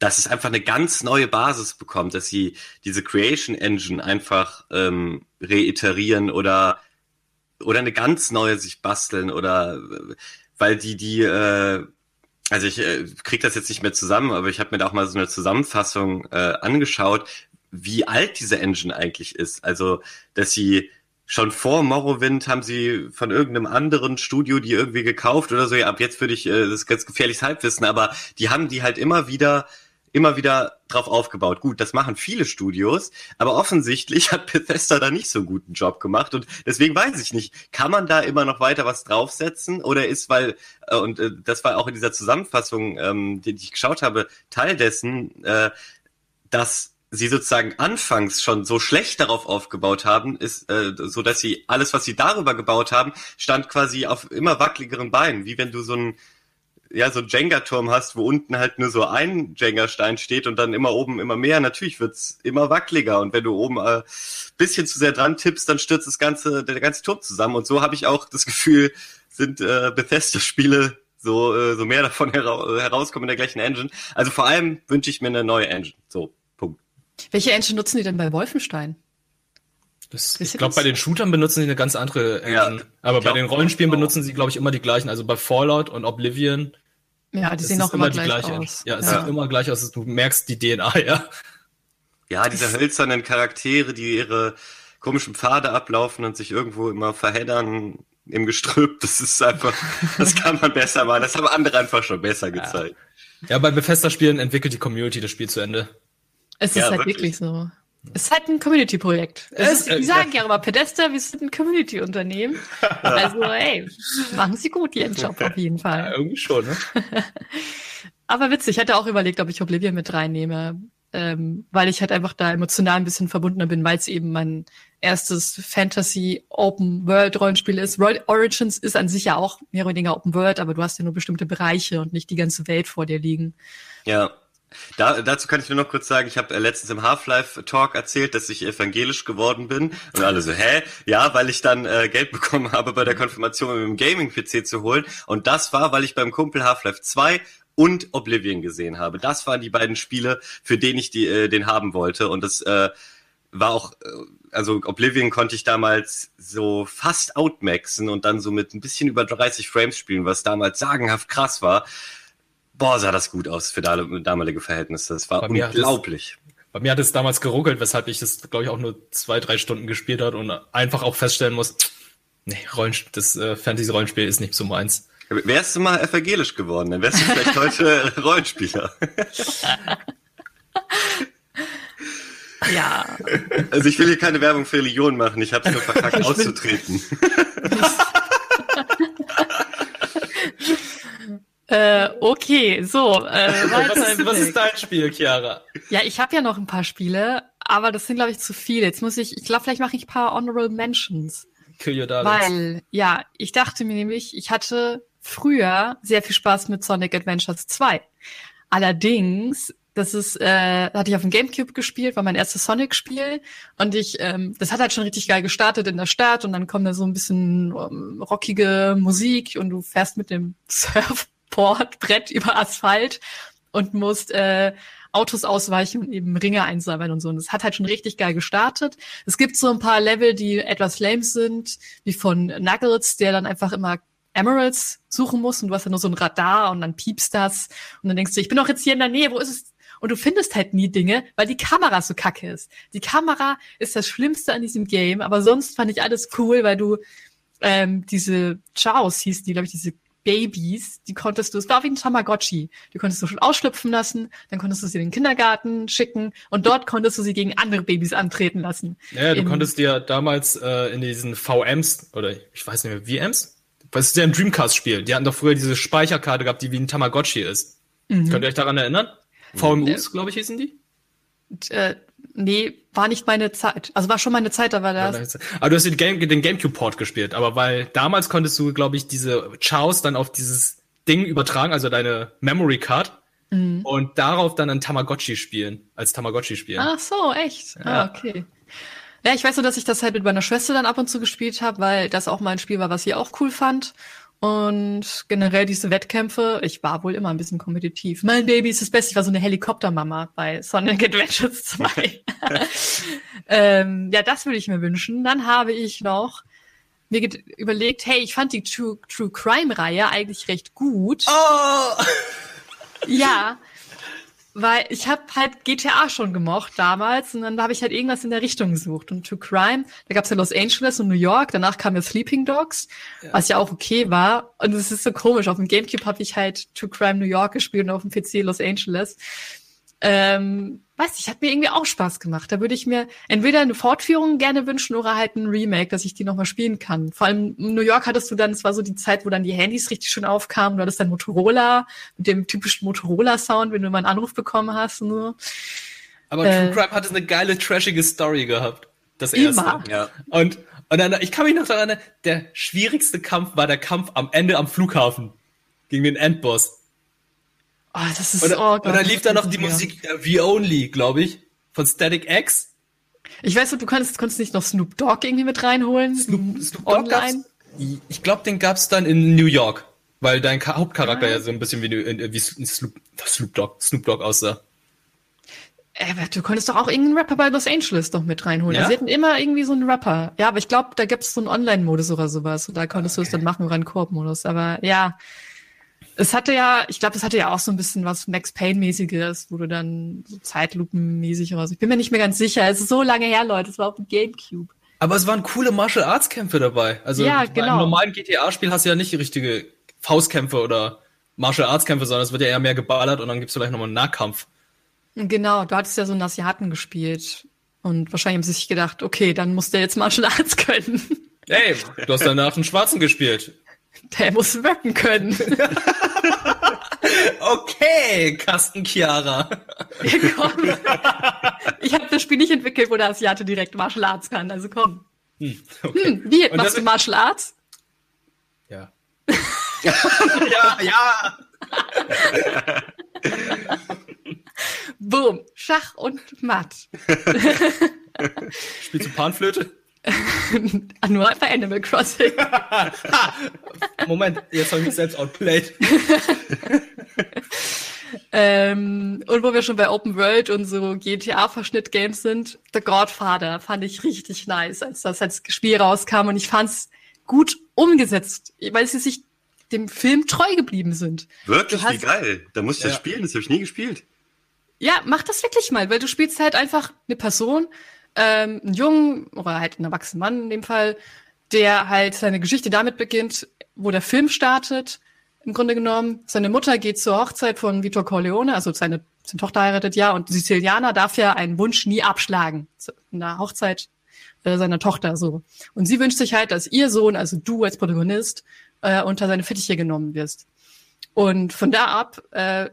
dass es einfach eine ganz neue Basis bekommt, dass sie diese Creation Engine einfach ähm, reiterieren oder oder eine ganz neue sich basteln oder weil die die äh, also ich äh, krieg das jetzt nicht mehr zusammen, aber ich habe mir da auch mal so eine Zusammenfassung äh, angeschaut, wie alt diese Engine eigentlich ist. Also, dass sie schon vor Morrowind haben sie von irgendeinem anderen Studio die irgendwie gekauft oder so. Ja, ab jetzt würde ich äh, das ist ganz gefährliches Halbwissen, aber die haben die halt immer wieder immer wieder drauf aufgebaut. Gut, das machen viele Studios, aber offensichtlich hat Bethesda da nicht so einen guten Job gemacht und deswegen weiß ich nicht, kann man da immer noch weiter was draufsetzen oder ist, weil, äh, und äh, das war auch in dieser Zusammenfassung, ähm, die, die ich geschaut habe, Teil dessen, äh, dass sie sozusagen anfangs schon so schlecht darauf aufgebaut haben, ist äh, so, dass sie alles, was sie darüber gebaut haben, stand quasi auf immer wackeligeren Beinen, wie wenn du so ein ja, so Jenga-Turm hast, wo unten halt nur so ein Jenga-Stein steht und dann immer oben immer mehr. Natürlich wird's immer wackeliger und wenn du oben äh, bisschen zu sehr dran tippst, dann stürzt das ganze, der ganze Turm zusammen. Und so habe ich auch das Gefühl, sind äh, Bethesda-Spiele so, äh, so mehr davon hera herauskommen in der gleichen Engine. Also vor allem wünsche ich mir eine neue Engine. So, Punkt.
Welche Engine nutzen die denn bei Wolfenstein?
Das, ich glaube, bei den Shootern benutzen sie eine ganz andere Engine. Ja, aber bei den Rollenspielen benutzen sie, glaube ich, immer die gleichen. Also bei Fallout und Oblivion.
Ja, die sehen auch immer, gleich aus.
Ja, es ja. sieht immer gleich aus. Du merkst die DNA, ja.
Ja, diese hölzernen Charaktere, die ihre komischen Pfade ablaufen und sich irgendwo immer verheddern im Gestrüpp. Das ist einfach, das kann man besser machen. Das haben andere einfach schon besser gezeigt.
Ja, ja bei Bethesda-Spielen entwickelt die Community das Spiel zu Ende.
Es ist ja, halt wirklich, wirklich so. Es ist halt ein Community-Projekt. Die sagen ja immer, Pedester, wir sind ein Community-Unternehmen. Also, ey, machen Sie gut Ihren Job auf jeden Fall.
Ja, irgendwie schon, ne?
Aber witzig, ich hatte auch überlegt, ob ich Oblivion mit reinnehme, ähm, weil ich halt einfach da emotional ein bisschen verbundener bin, weil es eben mein erstes Fantasy Open World Rollenspiel ist. World Origins ist an sich ja auch mehr oder weniger Open World, aber du hast ja nur bestimmte Bereiche und nicht die ganze Welt vor dir liegen.
Ja, da, dazu kann ich nur noch kurz sagen, ich habe äh, letztens im Half-Life-Talk erzählt, dass ich evangelisch geworden bin. Und alle so, hä? Ja, weil ich dann äh, Geld bekommen habe bei der Konfirmation, um einen Gaming-PC zu holen. Und das war, weil ich beim Kumpel Half-Life 2 und Oblivion gesehen habe. Das waren die beiden Spiele, für den ich die, äh, den haben wollte. Und das äh, war auch, äh, also Oblivion konnte ich damals so fast outmaxen und dann so mit ein bisschen über 30 Frames spielen, was damals sagenhaft krass war boah, sah das gut aus für damalige Verhältnisse. Das war bei unglaublich.
Es, bei mir hat es damals geruckelt, weshalb ich das, glaube ich, auch nur zwei, drei Stunden gespielt hat und einfach auch feststellen muss, nee, Rollenspiel, das äh, Fantasy-Rollenspiel ist nicht so meins.
Wärst du mal evangelisch geworden, dann wärst du vielleicht heute Rollenspieler.
ja.
Also ich will hier keine Werbung für Religion machen, ich habe es nur verkackt auszutreten.
Äh, okay, so. Äh,
was, ist, was ist dein Spiel, Chiara?
Ja, ich habe ja noch ein paar Spiele, aber das sind, glaube ich, zu viele. Jetzt muss ich, ich glaube, vielleicht mache ich ein paar Honorable Mentions.
Kill your
darlings. Weil, ja, ich dachte mir nämlich, ich hatte früher sehr viel Spaß mit Sonic Adventures 2. Allerdings, das ist, äh, hatte ich auf dem Gamecube gespielt, war mein erstes Sonic-Spiel und ich, ähm, das hat halt schon richtig geil gestartet in der Stadt und dann kommt da so ein bisschen um, rockige Musik und du fährst mit dem Surf Brett über Asphalt und musst äh, Autos ausweichen und eben Ringe einsammeln und so. Und das hat halt schon richtig geil gestartet. Es gibt so ein paar Level, die etwas lame sind, wie von Knuckles, der dann einfach immer Emeralds suchen muss und du hast ja nur so ein Radar und dann piepst das und dann denkst du, ich bin doch jetzt hier in der Nähe, wo ist es? Und du findest halt nie Dinge, weil die Kamera so kacke ist. Die Kamera ist das Schlimmste an diesem Game, aber sonst fand ich alles cool, weil du ähm, diese Chaos hieß die, glaube ich, diese Babys, die konntest du, es war wie ein Tamagotchi, die konntest du schon ausschlüpfen lassen, dann konntest du sie in den Kindergarten schicken und dort konntest du sie gegen andere Babys antreten lassen.
Ja, du in, konntest dir damals äh, in diesen VMs oder ich weiß nicht mehr, VMs? Was ist ja ein Dreamcast-Spiel? Die hatten doch früher diese Speicherkarte gehabt, die wie ein Tamagotchi ist. Mhm. Könnt ihr euch daran erinnern? VMUs, glaube ich, hießen die?
Äh, Nee, war nicht meine Zeit. Also war schon meine Zeit, da war das.
Aber du hast den, Game, den Gamecube-Port gespielt, aber weil damals konntest du, glaube ich, diese Chaos dann auf dieses Ding übertragen, also deine Memory Card, mhm. und darauf dann ein Tamagotchi spielen, als Tamagotchi spielen.
Ach so, echt? Ja. Ah, okay. Ja, ich weiß nur, dass ich das halt mit meiner Schwester dann ab und zu gespielt habe, weil das auch mal ein Spiel war, was sie auch cool fand. Und generell diese Wettkämpfe, ich war wohl immer ein bisschen kompetitiv. Mein Baby ist das Beste. Ich war so eine Helikoptermama bei Sonic Adventures 2. ähm, ja, das würde ich mir wünschen. Dann habe ich noch mir überlegt, hey, ich fand die True, True Crime Reihe eigentlich recht gut.
Oh!
Ja, weil ich habe halt GTA schon gemocht damals und dann habe ich halt irgendwas in der Richtung gesucht. Und True Crime, da gab's ja Los Angeles und New York, danach kam ja Sleeping Dogs, ja. was ja auch okay war. Und es ist so komisch, auf dem Gamecube habe ich halt True Crime New York gespielt und auf dem PC Los Angeles. Ähm, weiß ich, hat mir irgendwie auch Spaß gemacht. Da würde ich mir entweder eine Fortführung gerne wünschen oder halt ein Remake, dass ich die nochmal spielen kann. Vor allem in New York hattest du dann, es war so die Zeit, wo dann die Handys richtig schön aufkamen. Du hattest dann Motorola mit dem typischen Motorola-Sound, wenn du mal einen Anruf bekommen hast und so.
Aber äh, True Crime hat eine geile, trashige Story gehabt. Das erste.
Immer.
Ja. Und, und dann, ich kann mich noch daran erinnern, der schwierigste Kampf war der Kampf am Ende am Flughafen gegen den Endboss.
Oh, das ist
und,
oh
und dann lief da noch die Musik äh, The Only, glaube ich, von Static X.
Ich weiß nicht, du kannst, konntest nicht noch Snoop Dogg irgendwie mit reinholen.
Snoop, Snoop Dogg online. Ich glaube, den gab's dann in New York, weil dein Hauptcharakter ah. ja so ein bisschen wie, äh, wie Snoop, Snoop Dogg, Snoop Dogg aussah.
Äh, du konntest doch auch irgendeinen Rapper bei Los Angeles doch mit reinholen. Ja? Also sie hatten immer irgendwie so einen Rapper. Ja, aber ich glaube, da gibt's so einen Online-Modus oder sowas. Und da konntest okay. du es dann machen oder einen Koop-Modus. Aber ja, es hatte ja, ich glaube, es hatte ja auch so ein bisschen was Max Payne-mäßiges, wo du dann so Zeitlupen-mäßig oder so. Ich bin mir nicht mehr ganz sicher. Es ist so lange her, Leute. Es war auf dem Gamecube.
Aber es waren coole Martial Arts Kämpfe dabei. Also
ja, genau.
im normalen GTA-Spiel hast du ja nicht richtige Faustkämpfe oder Martial Arts Kämpfe, sondern es wird ja eher mehr geballert und dann gibt's vielleicht nochmal einen Nahkampf.
Genau, du hattest ja so einen Asiaten gespielt. Und wahrscheinlich haben sie sich gedacht, okay, dann muss der jetzt Martial Arts können.
Ey, du hast danach einen Schwarzen gespielt.
Der muss wirken können.
okay, Carsten Chiara.
Komm. Ich habe das Spiel nicht entwickelt, wo der Asiate direkt Martial Arts kann, also komm. Hm, okay. hm, wie, machst du Martial Arts?
Ja. ja, ja.
Boom, Schach und Matt.
Spielst du Panflöte?
Nur bei Animal Crossing.
Moment, jetzt habe ich mich selbst outplayed.
ähm, und wo wir schon bei Open World und so GTA-Verschnitt-Games sind, The Godfather fand ich richtig nice, als das als Spiel rauskam und ich fand's gut umgesetzt, weil sie sich dem Film treu geblieben sind.
Wirklich, hast, wie geil. Da musst du ja. das spielen, das habe ich nie gespielt.
Ja, mach das wirklich mal, weil du spielst halt einfach eine Person, ähm, einen Jungen oder halt einen erwachsenen Mann in dem Fall, der halt seine Geschichte damit beginnt, wo der Film startet. Im Grunde genommen, seine Mutter geht zur Hochzeit von Vitor Corleone, also seine, seine Tochter heiratet ja, und Sizilianer darf ja einen Wunsch nie abschlagen. In der Hochzeit äh, seiner Tochter so. Und sie wünscht sich halt, dass ihr Sohn, also du als Protagonist, äh, unter seine Fittiche genommen wirst. Und von da ab äh,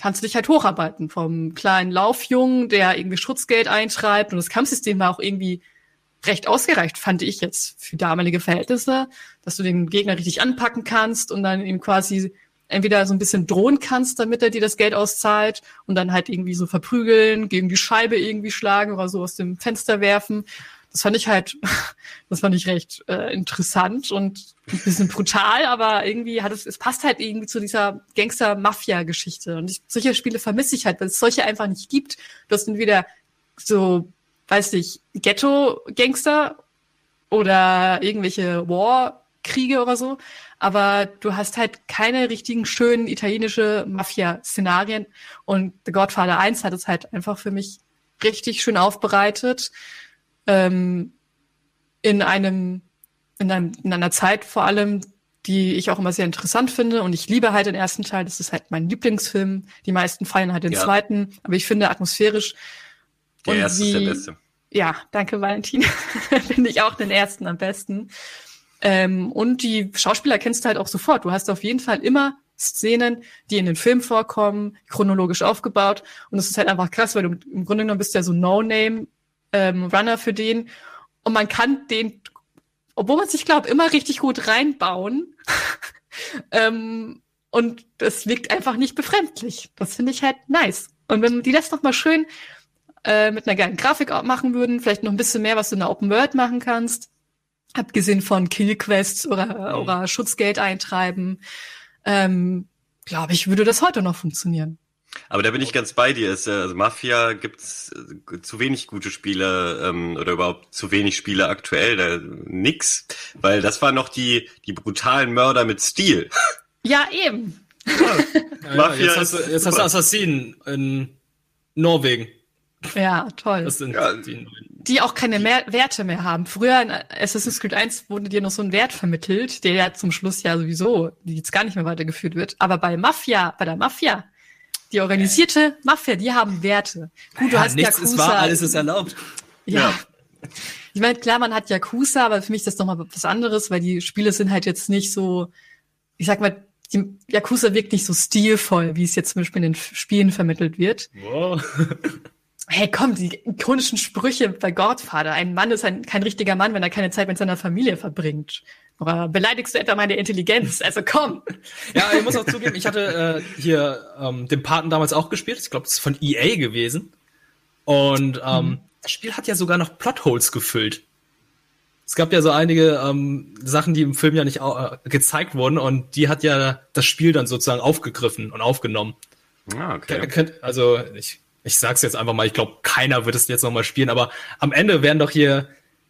kannst du dich halt hocharbeiten. Vom kleinen Laufjungen, der irgendwie Schutzgeld eintreibt und das Kampfsystem war auch irgendwie recht ausgereicht, fand ich jetzt für damalige Verhältnisse, dass du den Gegner richtig anpacken kannst und dann ihm quasi entweder so ein bisschen drohen kannst, damit er dir das Geld auszahlt und dann halt irgendwie so verprügeln, gegen die Scheibe irgendwie schlagen oder so aus dem Fenster werfen das fand ich halt, das fand ich recht äh, interessant und ein bisschen brutal, aber irgendwie hat es, es passt halt irgendwie zu dieser Gangster-Mafia-Geschichte. Und ich, solche Spiele vermisse ich halt, weil es solche einfach nicht gibt. Du hast entweder so, weiß nicht, Ghetto-Gangster oder irgendwelche War-Kriege oder so, aber du hast halt keine richtigen schönen italienische Mafia-Szenarien. Und The Godfather 1 hat es halt einfach für mich richtig schön aufbereitet ähm, in einem, in einem, in einer Zeit vor allem, die ich auch immer sehr interessant finde. Und ich liebe halt den ersten Teil. Das ist halt mein Lieblingsfilm. Die meisten feiern halt den ja. zweiten. Aber ich finde atmosphärisch.
Der erste ist der beste.
Ja, danke, Valentin. finde ich auch den ersten am besten. Ähm, und die Schauspieler kennst du halt auch sofort. Du hast auf jeden Fall immer Szenen, die in den Film vorkommen, chronologisch aufgebaut. Und es ist halt einfach krass, weil du im Grunde genommen bist ja so No-Name ähm, Runner für den. Und man kann den, obwohl man sich glaubt, immer richtig gut reinbauen. ähm, und das wirkt einfach nicht befremdlich. Das finde ich halt nice. Und wenn die das noch mal schön äh, mit einer geilen Grafik machen würden, vielleicht noch ein bisschen mehr, was du in der Open World machen kannst, abgesehen von Killquests oder, mhm. oder Schutzgeld eintreiben, ähm, glaube ich, würde das heute noch funktionieren.
Aber da bin ich ganz bei dir. Es, äh, also Mafia gibt's äh, zu wenig gute Spiele ähm, oder überhaupt zu wenig Spiele aktuell. Da, nix, weil das waren noch die die brutalen Mörder mit Stil.
Ja, eben.
Ja, Mafia jetzt hast, du, jetzt hast du Assassinen in Norwegen.
Ja, toll.
Das sind ja. die,
die auch keine mehr Werte mehr haben. Früher in Assassin's Creed 1 wurde dir noch so ein Wert vermittelt, der ja zum Schluss ja sowieso jetzt gar nicht mehr weitergeführt wird. Aber bei Mafia, bei der Mafia, die organisierte Mafia, die haben Werte.
Gut, du ja, hast nichts Yakuza. ist wahr, alles ist erlaubt.
Ja. ja. Ich meine, klar, man hat Yakuza, aber für mich ist das nochmal was anderes, weil die Spiele sind halt jetzt nicht so, ich sag mal, die Yakuza wirkt nicht so stilvoll, wie es jetzt zum Beispiel in den Spielen vermittelt wird. Wow. Hey, komm, die ikonischen Sprüche bei Godfather. Ein Mann ist ein, kein richtiger Mann, wenn er keine Zeit mit seiner Familie verbringt. Oder beleidigst du etwa meine Intelligenz? Also komm.
Ja, ich muss auch zugeben, ich hatte äh, hier ähm, den Paten damals auch gespielt. Ich glaube, das ist von EA gewesen. Und ähm, mhm. das Spiel hat ja sogar noch Plotholes gefüllt. Es gab ja so einige ähm, Sachen, die im Film ja nicht äh, gezeigt wurden und die hat ja das Spiel dann sozusagen aufgegriffen und aufgenommen. Ah, okay. Also ich ich sag's jetzt einfach mal, ich glaube, keiner wird es jetzt nochmal spielen, aber am Ende werden doch hier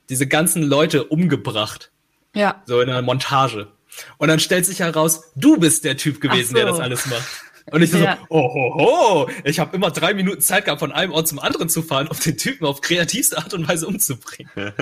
diese ganzen Leute umgebracht.
Ja.
So in einer Montage. Und dann stellt sich heraus, du bist der Typ gewesen, so. der das alles macht. Und ich ja. so, oh, ho, ho, ich habe immer drei Minuten Zeit gehabt, von einem Ort zum anderen zu fahren, um den Typen auf kreativste Art und Weise umzubringen.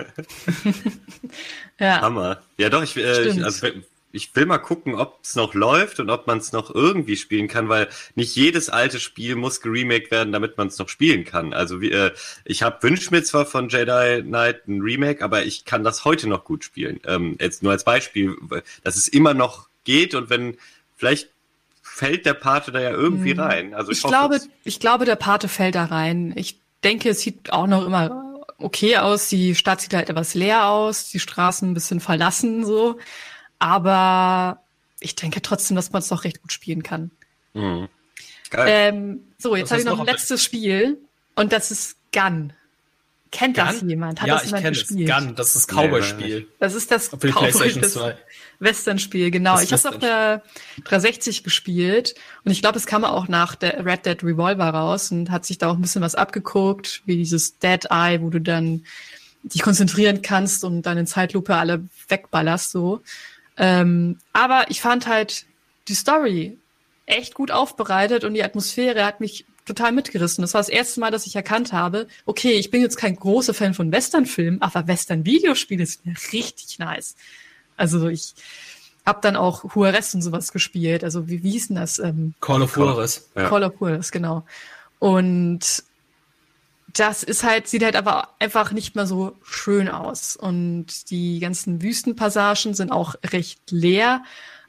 ja. Hammer. Ja, doch, ich, äh, ich also ich will mal gucken, ob es noch läuft und ob man es noch irgendwie spielen kann, weil nicht jedes alte Spiel muss geremaked werden, damit man es noch spielen kann. Also wie, äh, ich habe wünsche mir zwar von Jedi Knight ein Remake, aber ich kann das heute noch gut spielen. Ähm, jetzt nur als Beispiel, dass es immer noch geht und wenn vielleicht fällt der Pate da ja irgendwie hm. rein. Also
ich, ich glaube, ich glaube, der Pate fällt da rein. Ich denke, es sieht auch noch immer okay aus. Die Stadt sieht halt etwas leer aus, die Straßen ein bisschen verlassen so. Aber ich denke trotzdem, dass man es doch recht gut spielen kann. Mhm. Geil. Ähm, so, jetzt habe ich noch ein letztes Spiel und das ist Gun. Kennt Gun? das jemand? Hat
ja,
das
jemand ich gespielt? Das. Gun, das ist das Cowboy-Spiel.
Das ist das Cowboy Western-Spiel, genau. Das ich habe es auf der 360 gespielt und ich glaube, es kam auch nach der Red Dead Revolver raus und hat sich da auch ein bisschen was abgeguckt, wie dieses Dead Eye, wo du dann dich konzentrieren kannst und deine Zeitlupe alle wegballerst so. Ähm, aber ich fand halt die Story echt gut aufbereitet und die Atmosphäre hat mich total mitgerissen. Das war das erste Mal, dass ich erkannt habe, okay, ich bin jetzt kein großer Fan von Western-Filmen, aber Western-Videospiele sind ja richtig nice. Also ich habe dann auch Juarez und sowas gespielt. Also wie, wie hieß denn das? Ähm,
Call of Juarez.
Call of Juarez, genau. Und das ist halt, sieht halt aber einfach nicht mehr so schön aus. Und die ganzen Wüstenpassagen sind auch recht leer.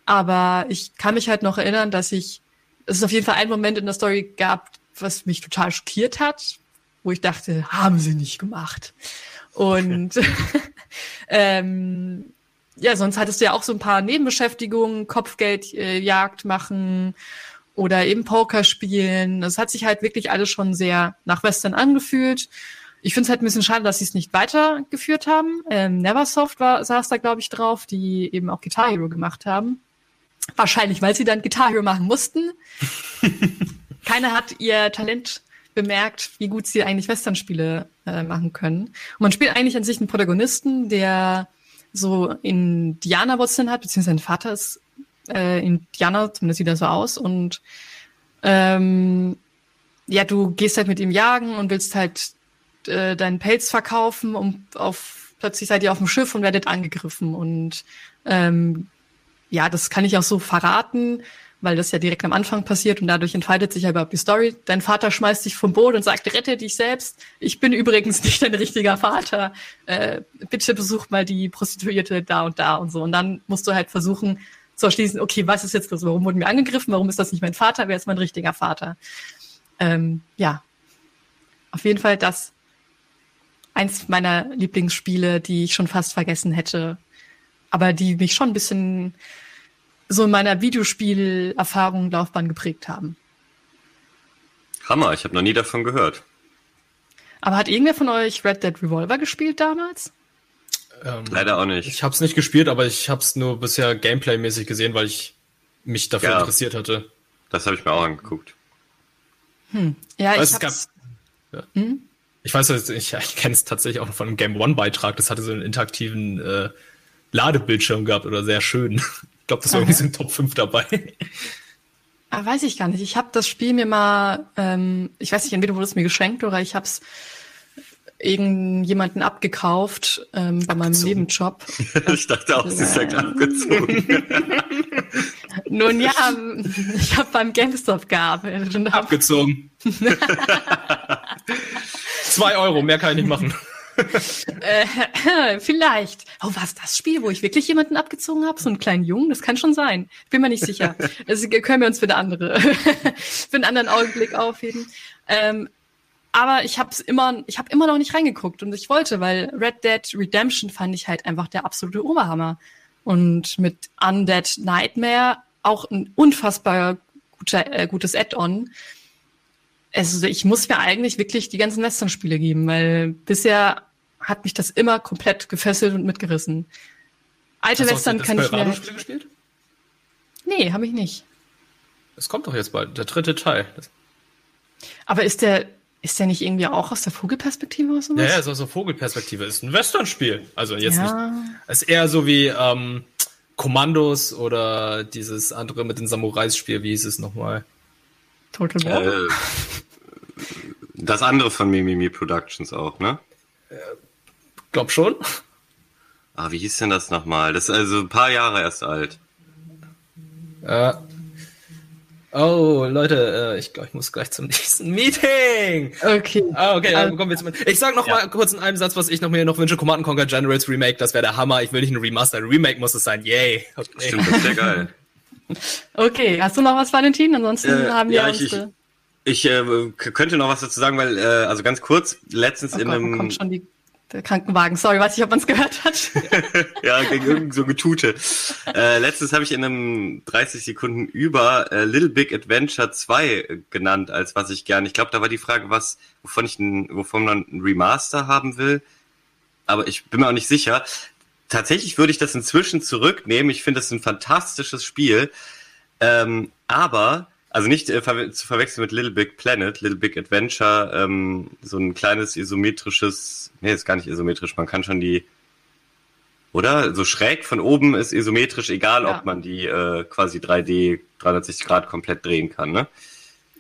Aber ich kann mich halt noch erinnern, dass ich, es ist auf jeden Fall ein Moment in der Story gab, was mich total schockiert hat, wo ich dachte, haben sie nicht gemacht. Und ähm, ja, sonst hattest du ja auch so ein paar Nebenbeschäftigungen, Kopfgeldjagd äh, machen oder eben Poker spielen. Das hat sich halt wirklich alles schon sehr nach Western angefühlt. Ich finde es halt ein bisschen schade, dass sie es nicht weitergeführt haben. Ähm, Neversoft war, saß da, glaube ich, drauf, die eben auch Guitar Hero gemacht haben. Wahrscheinlich, weil sie dann Guitar Hero machen mussten. Keiner hat ihr Talent bemerkt, wie gut sie eigentlich Western-Spiele äh, machen können. Und man spielt eigentlich an sich einen Protagonisten, der so Indianerwurzeln hat, beziehungsweise sein Vater ist äh, Indianer, zumindest sieht er so aus. Und ähm, ja, du gehst halt mit ihm jagen und willst halt äh, deinen Pelz verkaufen und auf plötzlich seid ihr auf dem Schiff und werdet angegriffen. Und ähm, ja, das kann ich auch so verraten, weil das ja direkt am Anfang passiert und dadurch entfaltet sich ja überhaupt die Story. Dein Vater schmeißt dich vom Boot und sagt, rette dich selbst. Ich bin übrigens nicht dein richtiger Vater. Äh, bitte besuch mal die Prostituierte da und da und so. Und dann musst du halt versuchen, zu erschließen, okay, was ist jetzt los? Warum wurden wir angegriffen? Warum ist das nicht mein Vater? Wer ist mein richtiger Vater? Ähm, ja, auf jeden Fall das eins meiner Lieblingsspiele, die ich schon fast vergessen hätte, aber die mich schon ein bisschen so in meiner Videospielerfahrung Laufbahn geprägt haben.
Hammer, ich habe noch nie davon gehört.
Aber hat irgendwer von euch Red Dead Revolver gespielt damals?
Ähm, Leider auch nicht.
Ich habe es nicht gespielt, aber ich habe es nur bisher Gameplay-mäßig gesehen, weil ich mich dafür ja, interessiert hatte.
Das habe ich mir auch angeguckt.
Hm. Ja,
Weißt,
ich
es gab, ja.
Hm?
Ich weiß, ich, ich kenne es tatsächlich auch noch von einem Game One Beitrag. Das hatte so einen interaktiven äh, Ladebildschirm gehabt oder sehr schön. Ich glaube, das war irgendwie so in Top 5 dabei.
ah, weiß ich gar nicht. Ich habe das Spiel mir mal, ähm, ich weiß nicht, entweder wurde es mir geschenkt oder ich habe es irgendjemanden abgekauft ähm, bei meinem
Abgezogen.
Nebenjob.
ich dachte auch, sie sagt abgezogen.
Nun ja, ich habe beim GameStop gearbeitet und hab,
Abgezogen. Zwei Euro, mehr kann ich nicht machen.
äh, vielleicht. Oh, war es das Spiel, wo ich wirklich jemanden abgezogen habe? So einen kleinen Jungen? Das kann schon sein. Bin mir nicht sicher. Das können wir uns für eine andere, für einen anderen Augenblick aufheben. Ähm, aber ich habe immer, ich habe immer noch nicht reingeguckt und ich wollte, weil Red Dead Redemption fand ich halt einfach der absolute Oberhammer. Und mit Undead Nightmare auch ein unfassbar guter, äh, gutes Add-on. Also ich muss mir eigentlich wirklich die ganzen Western-Spiele geben, weil bisher hat mich das immer komplett gefesselt und mitgerissen. Alte
Hast du
Western kann ich mir.
Desperado-Spiel gespielt?
Nee, habe ich nicht.
Es kommt doch jetzt bald, der dritte Teil. Das,
Aber ist der, ist der nicht irgendwie auch aus der Vogelperspektive oder sowas?
ja, ja, ist aus der Vogelperspektive. Ist ein Western-Spiel. Also jetzt
Ja.
nicht. Ist eher so wie ähm, Kommandos oder dieses andere mit den Samurais-Spiel. Wie hieß es nochmal?
Total War.
äh, das andere von Mimimi Productions auch, ne?
Glaub schon.
Ah, wie hieß denn das nochmal? Das ist also ein paar Jahre erst alt.
Äh, oh, Leute, äh, ich glaube, ich muss gleich zum nächsten Meeting.
Okay.
Ah, okay, dann
Also-
kommen wir zum. Ich sag noch mal kurz in einem Satz, was ich noch mir noch wünsche. Command Conquer Generals Remake, das wäre der Hammer. Ich will nicht ein Remaster, ein Remake muss es sein. Yay. Okay.
Stimmt, das ist ja geil.
Okay, hast du noch was, Valentin? Ansonsten
Äh,
haben wir
ja, ich-
unsere...
Ich äh, könnte noch was dazu sagen, weil, äh, also ganz kurz, letztens
Oh
in
Gott,
einem.
Der Krankenwagen. Sorry, weiß nicht, ob man es gehört hat.
ja, gegen irgend so Getute. Äh, letztens habe ich in einem 30 Sekunden über äh, Little Big Adventure 2 äh, genannt, als was ich gerne. Ich glaube, da war die Frage, was, wovon ich ein, wovon man ein Remaster haben will. Aber ich bin mir auch nicht sicher. Tatsächlich würde ich das inzwischen zurücknehmen. Ich finde es ein fantastisches Spiel. Ähm, aber, also nicht äh, verwe zu verwechseln mit Little Big Planet, Little Big Adventure, ähm, so ein kleines isometrisches, nee, ist gar nicht isometrisch, man kann schon die, oder? So schräg von oben ist isometrisch, egal
Ja.
ob man die äh, quasi 3D 360 Grad komplett drehen kann, ne?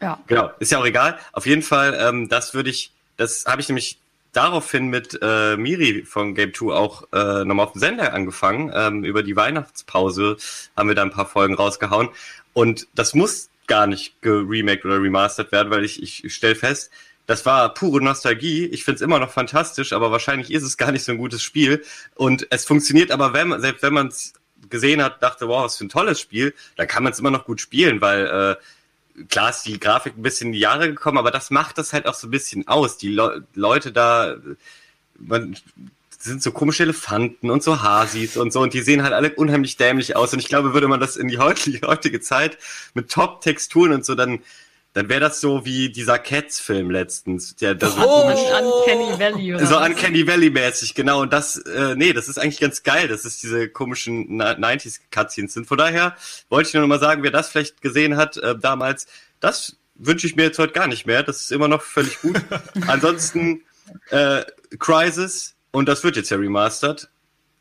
ja.
Genau, ist ja auch egal. Auf jeden Fall, ähm, das würde ich, das habe ich nämlich daraufhin mit äh, Miri von Game 2 auch äh, nochmal auf dem Sender angefangen. Ähm, über die Weihnachtspause haben wir da ein paar Folgen rausgehauen. Und das muss gar nicht geremaked oder remastert werden, weil ich, ich stelle fest, das war pure Nostalgie. Ich find's immer noch fantastisch, aber wahrscheinlich ist es gar nicht so ein gutes Spiel. Und es funktioniert aber, wenn selbst wenn man es gesehen hat, dachte, wow, was für ein tolles Spiel, dann kann man es immer noch gut spielen, weil äh, klar ist die Grafik ein bisschen in die Jahre gekommen, aber das macht das halt auch so ein bisschen aus. Die Le Leute da, man sind so komische Elefanten und so Hasis und so und die sehen halt alle unheimlich dämlich aus und ich glaube, würde man das in die heutige, heutige Zeit mit Top-Texturen und so, dann dann wäre das so wie dieser Cats-Film letztens, der so
Oh!
komisch
Uncanny Valley oder
so
was?
Uncanny Valley mäßig, genau. Und das, äh, nee, das ist eigentlich ganz geil, dass es diese komischen Na- 90s Cutscenes sind. Von daher wollte ich nur noch mal sagen, wer das vielleicht gesehen hat äh, damals, das wünsche ich mir jetzt heute gar nicht mehr. Das ist immer noch völlig gut. Ansonsten äh, Crisis und das wird jetzt ja remastered.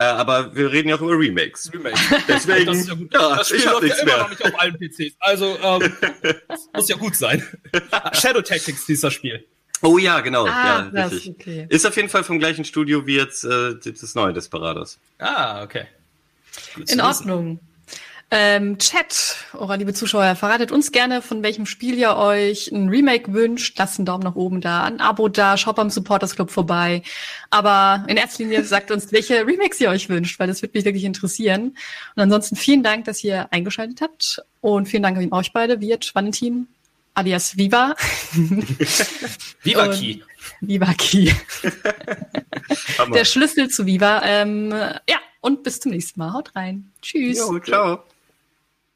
Äh, aber wir reden ja auch über Remakes.
Remake.
Deswegen,
Das ist ja gut.
ja,
das Spiel
ich hab
läuft ja
nichts
immer
mehr.
noch nicht auf allen PCs. Also, ähm, das muss ja gut sein. Shadow Tactics, dieser Spiel.
Oh ja, genau.
Ah,
ja,
das,
richtig.
okay.
Ist auf jeden Fall vom gleichen Studio wie jetzt äh, das neue Desperados.
Ah, okay. Gut
In
wissen.
Ordnung. Ähm, Chat, eure liebe Zuschauer, verratet uns gerne, von welchem Spiel ihr euch ein Remake wünscht. Lasst einen Daumen nach oben da, ein Abo da, schaut beim Supporters Club vorbei. Aber in erster Linie sagt uns, welche Remakes ihr euch wünscht, weil das wird mich wirklich interessieren. Und ansonsten vielen Dank, dass ihr eingeschaltet habt. Und vielen Dank an euch beide, Wirt, Valentin, alias Viva.
Viva Key.
Viva Key. Der Schlüssel zu Viva. Ähm, ja, und bis zum nächsten Mal. Haut rein. Tschüss.
Jo, ciao.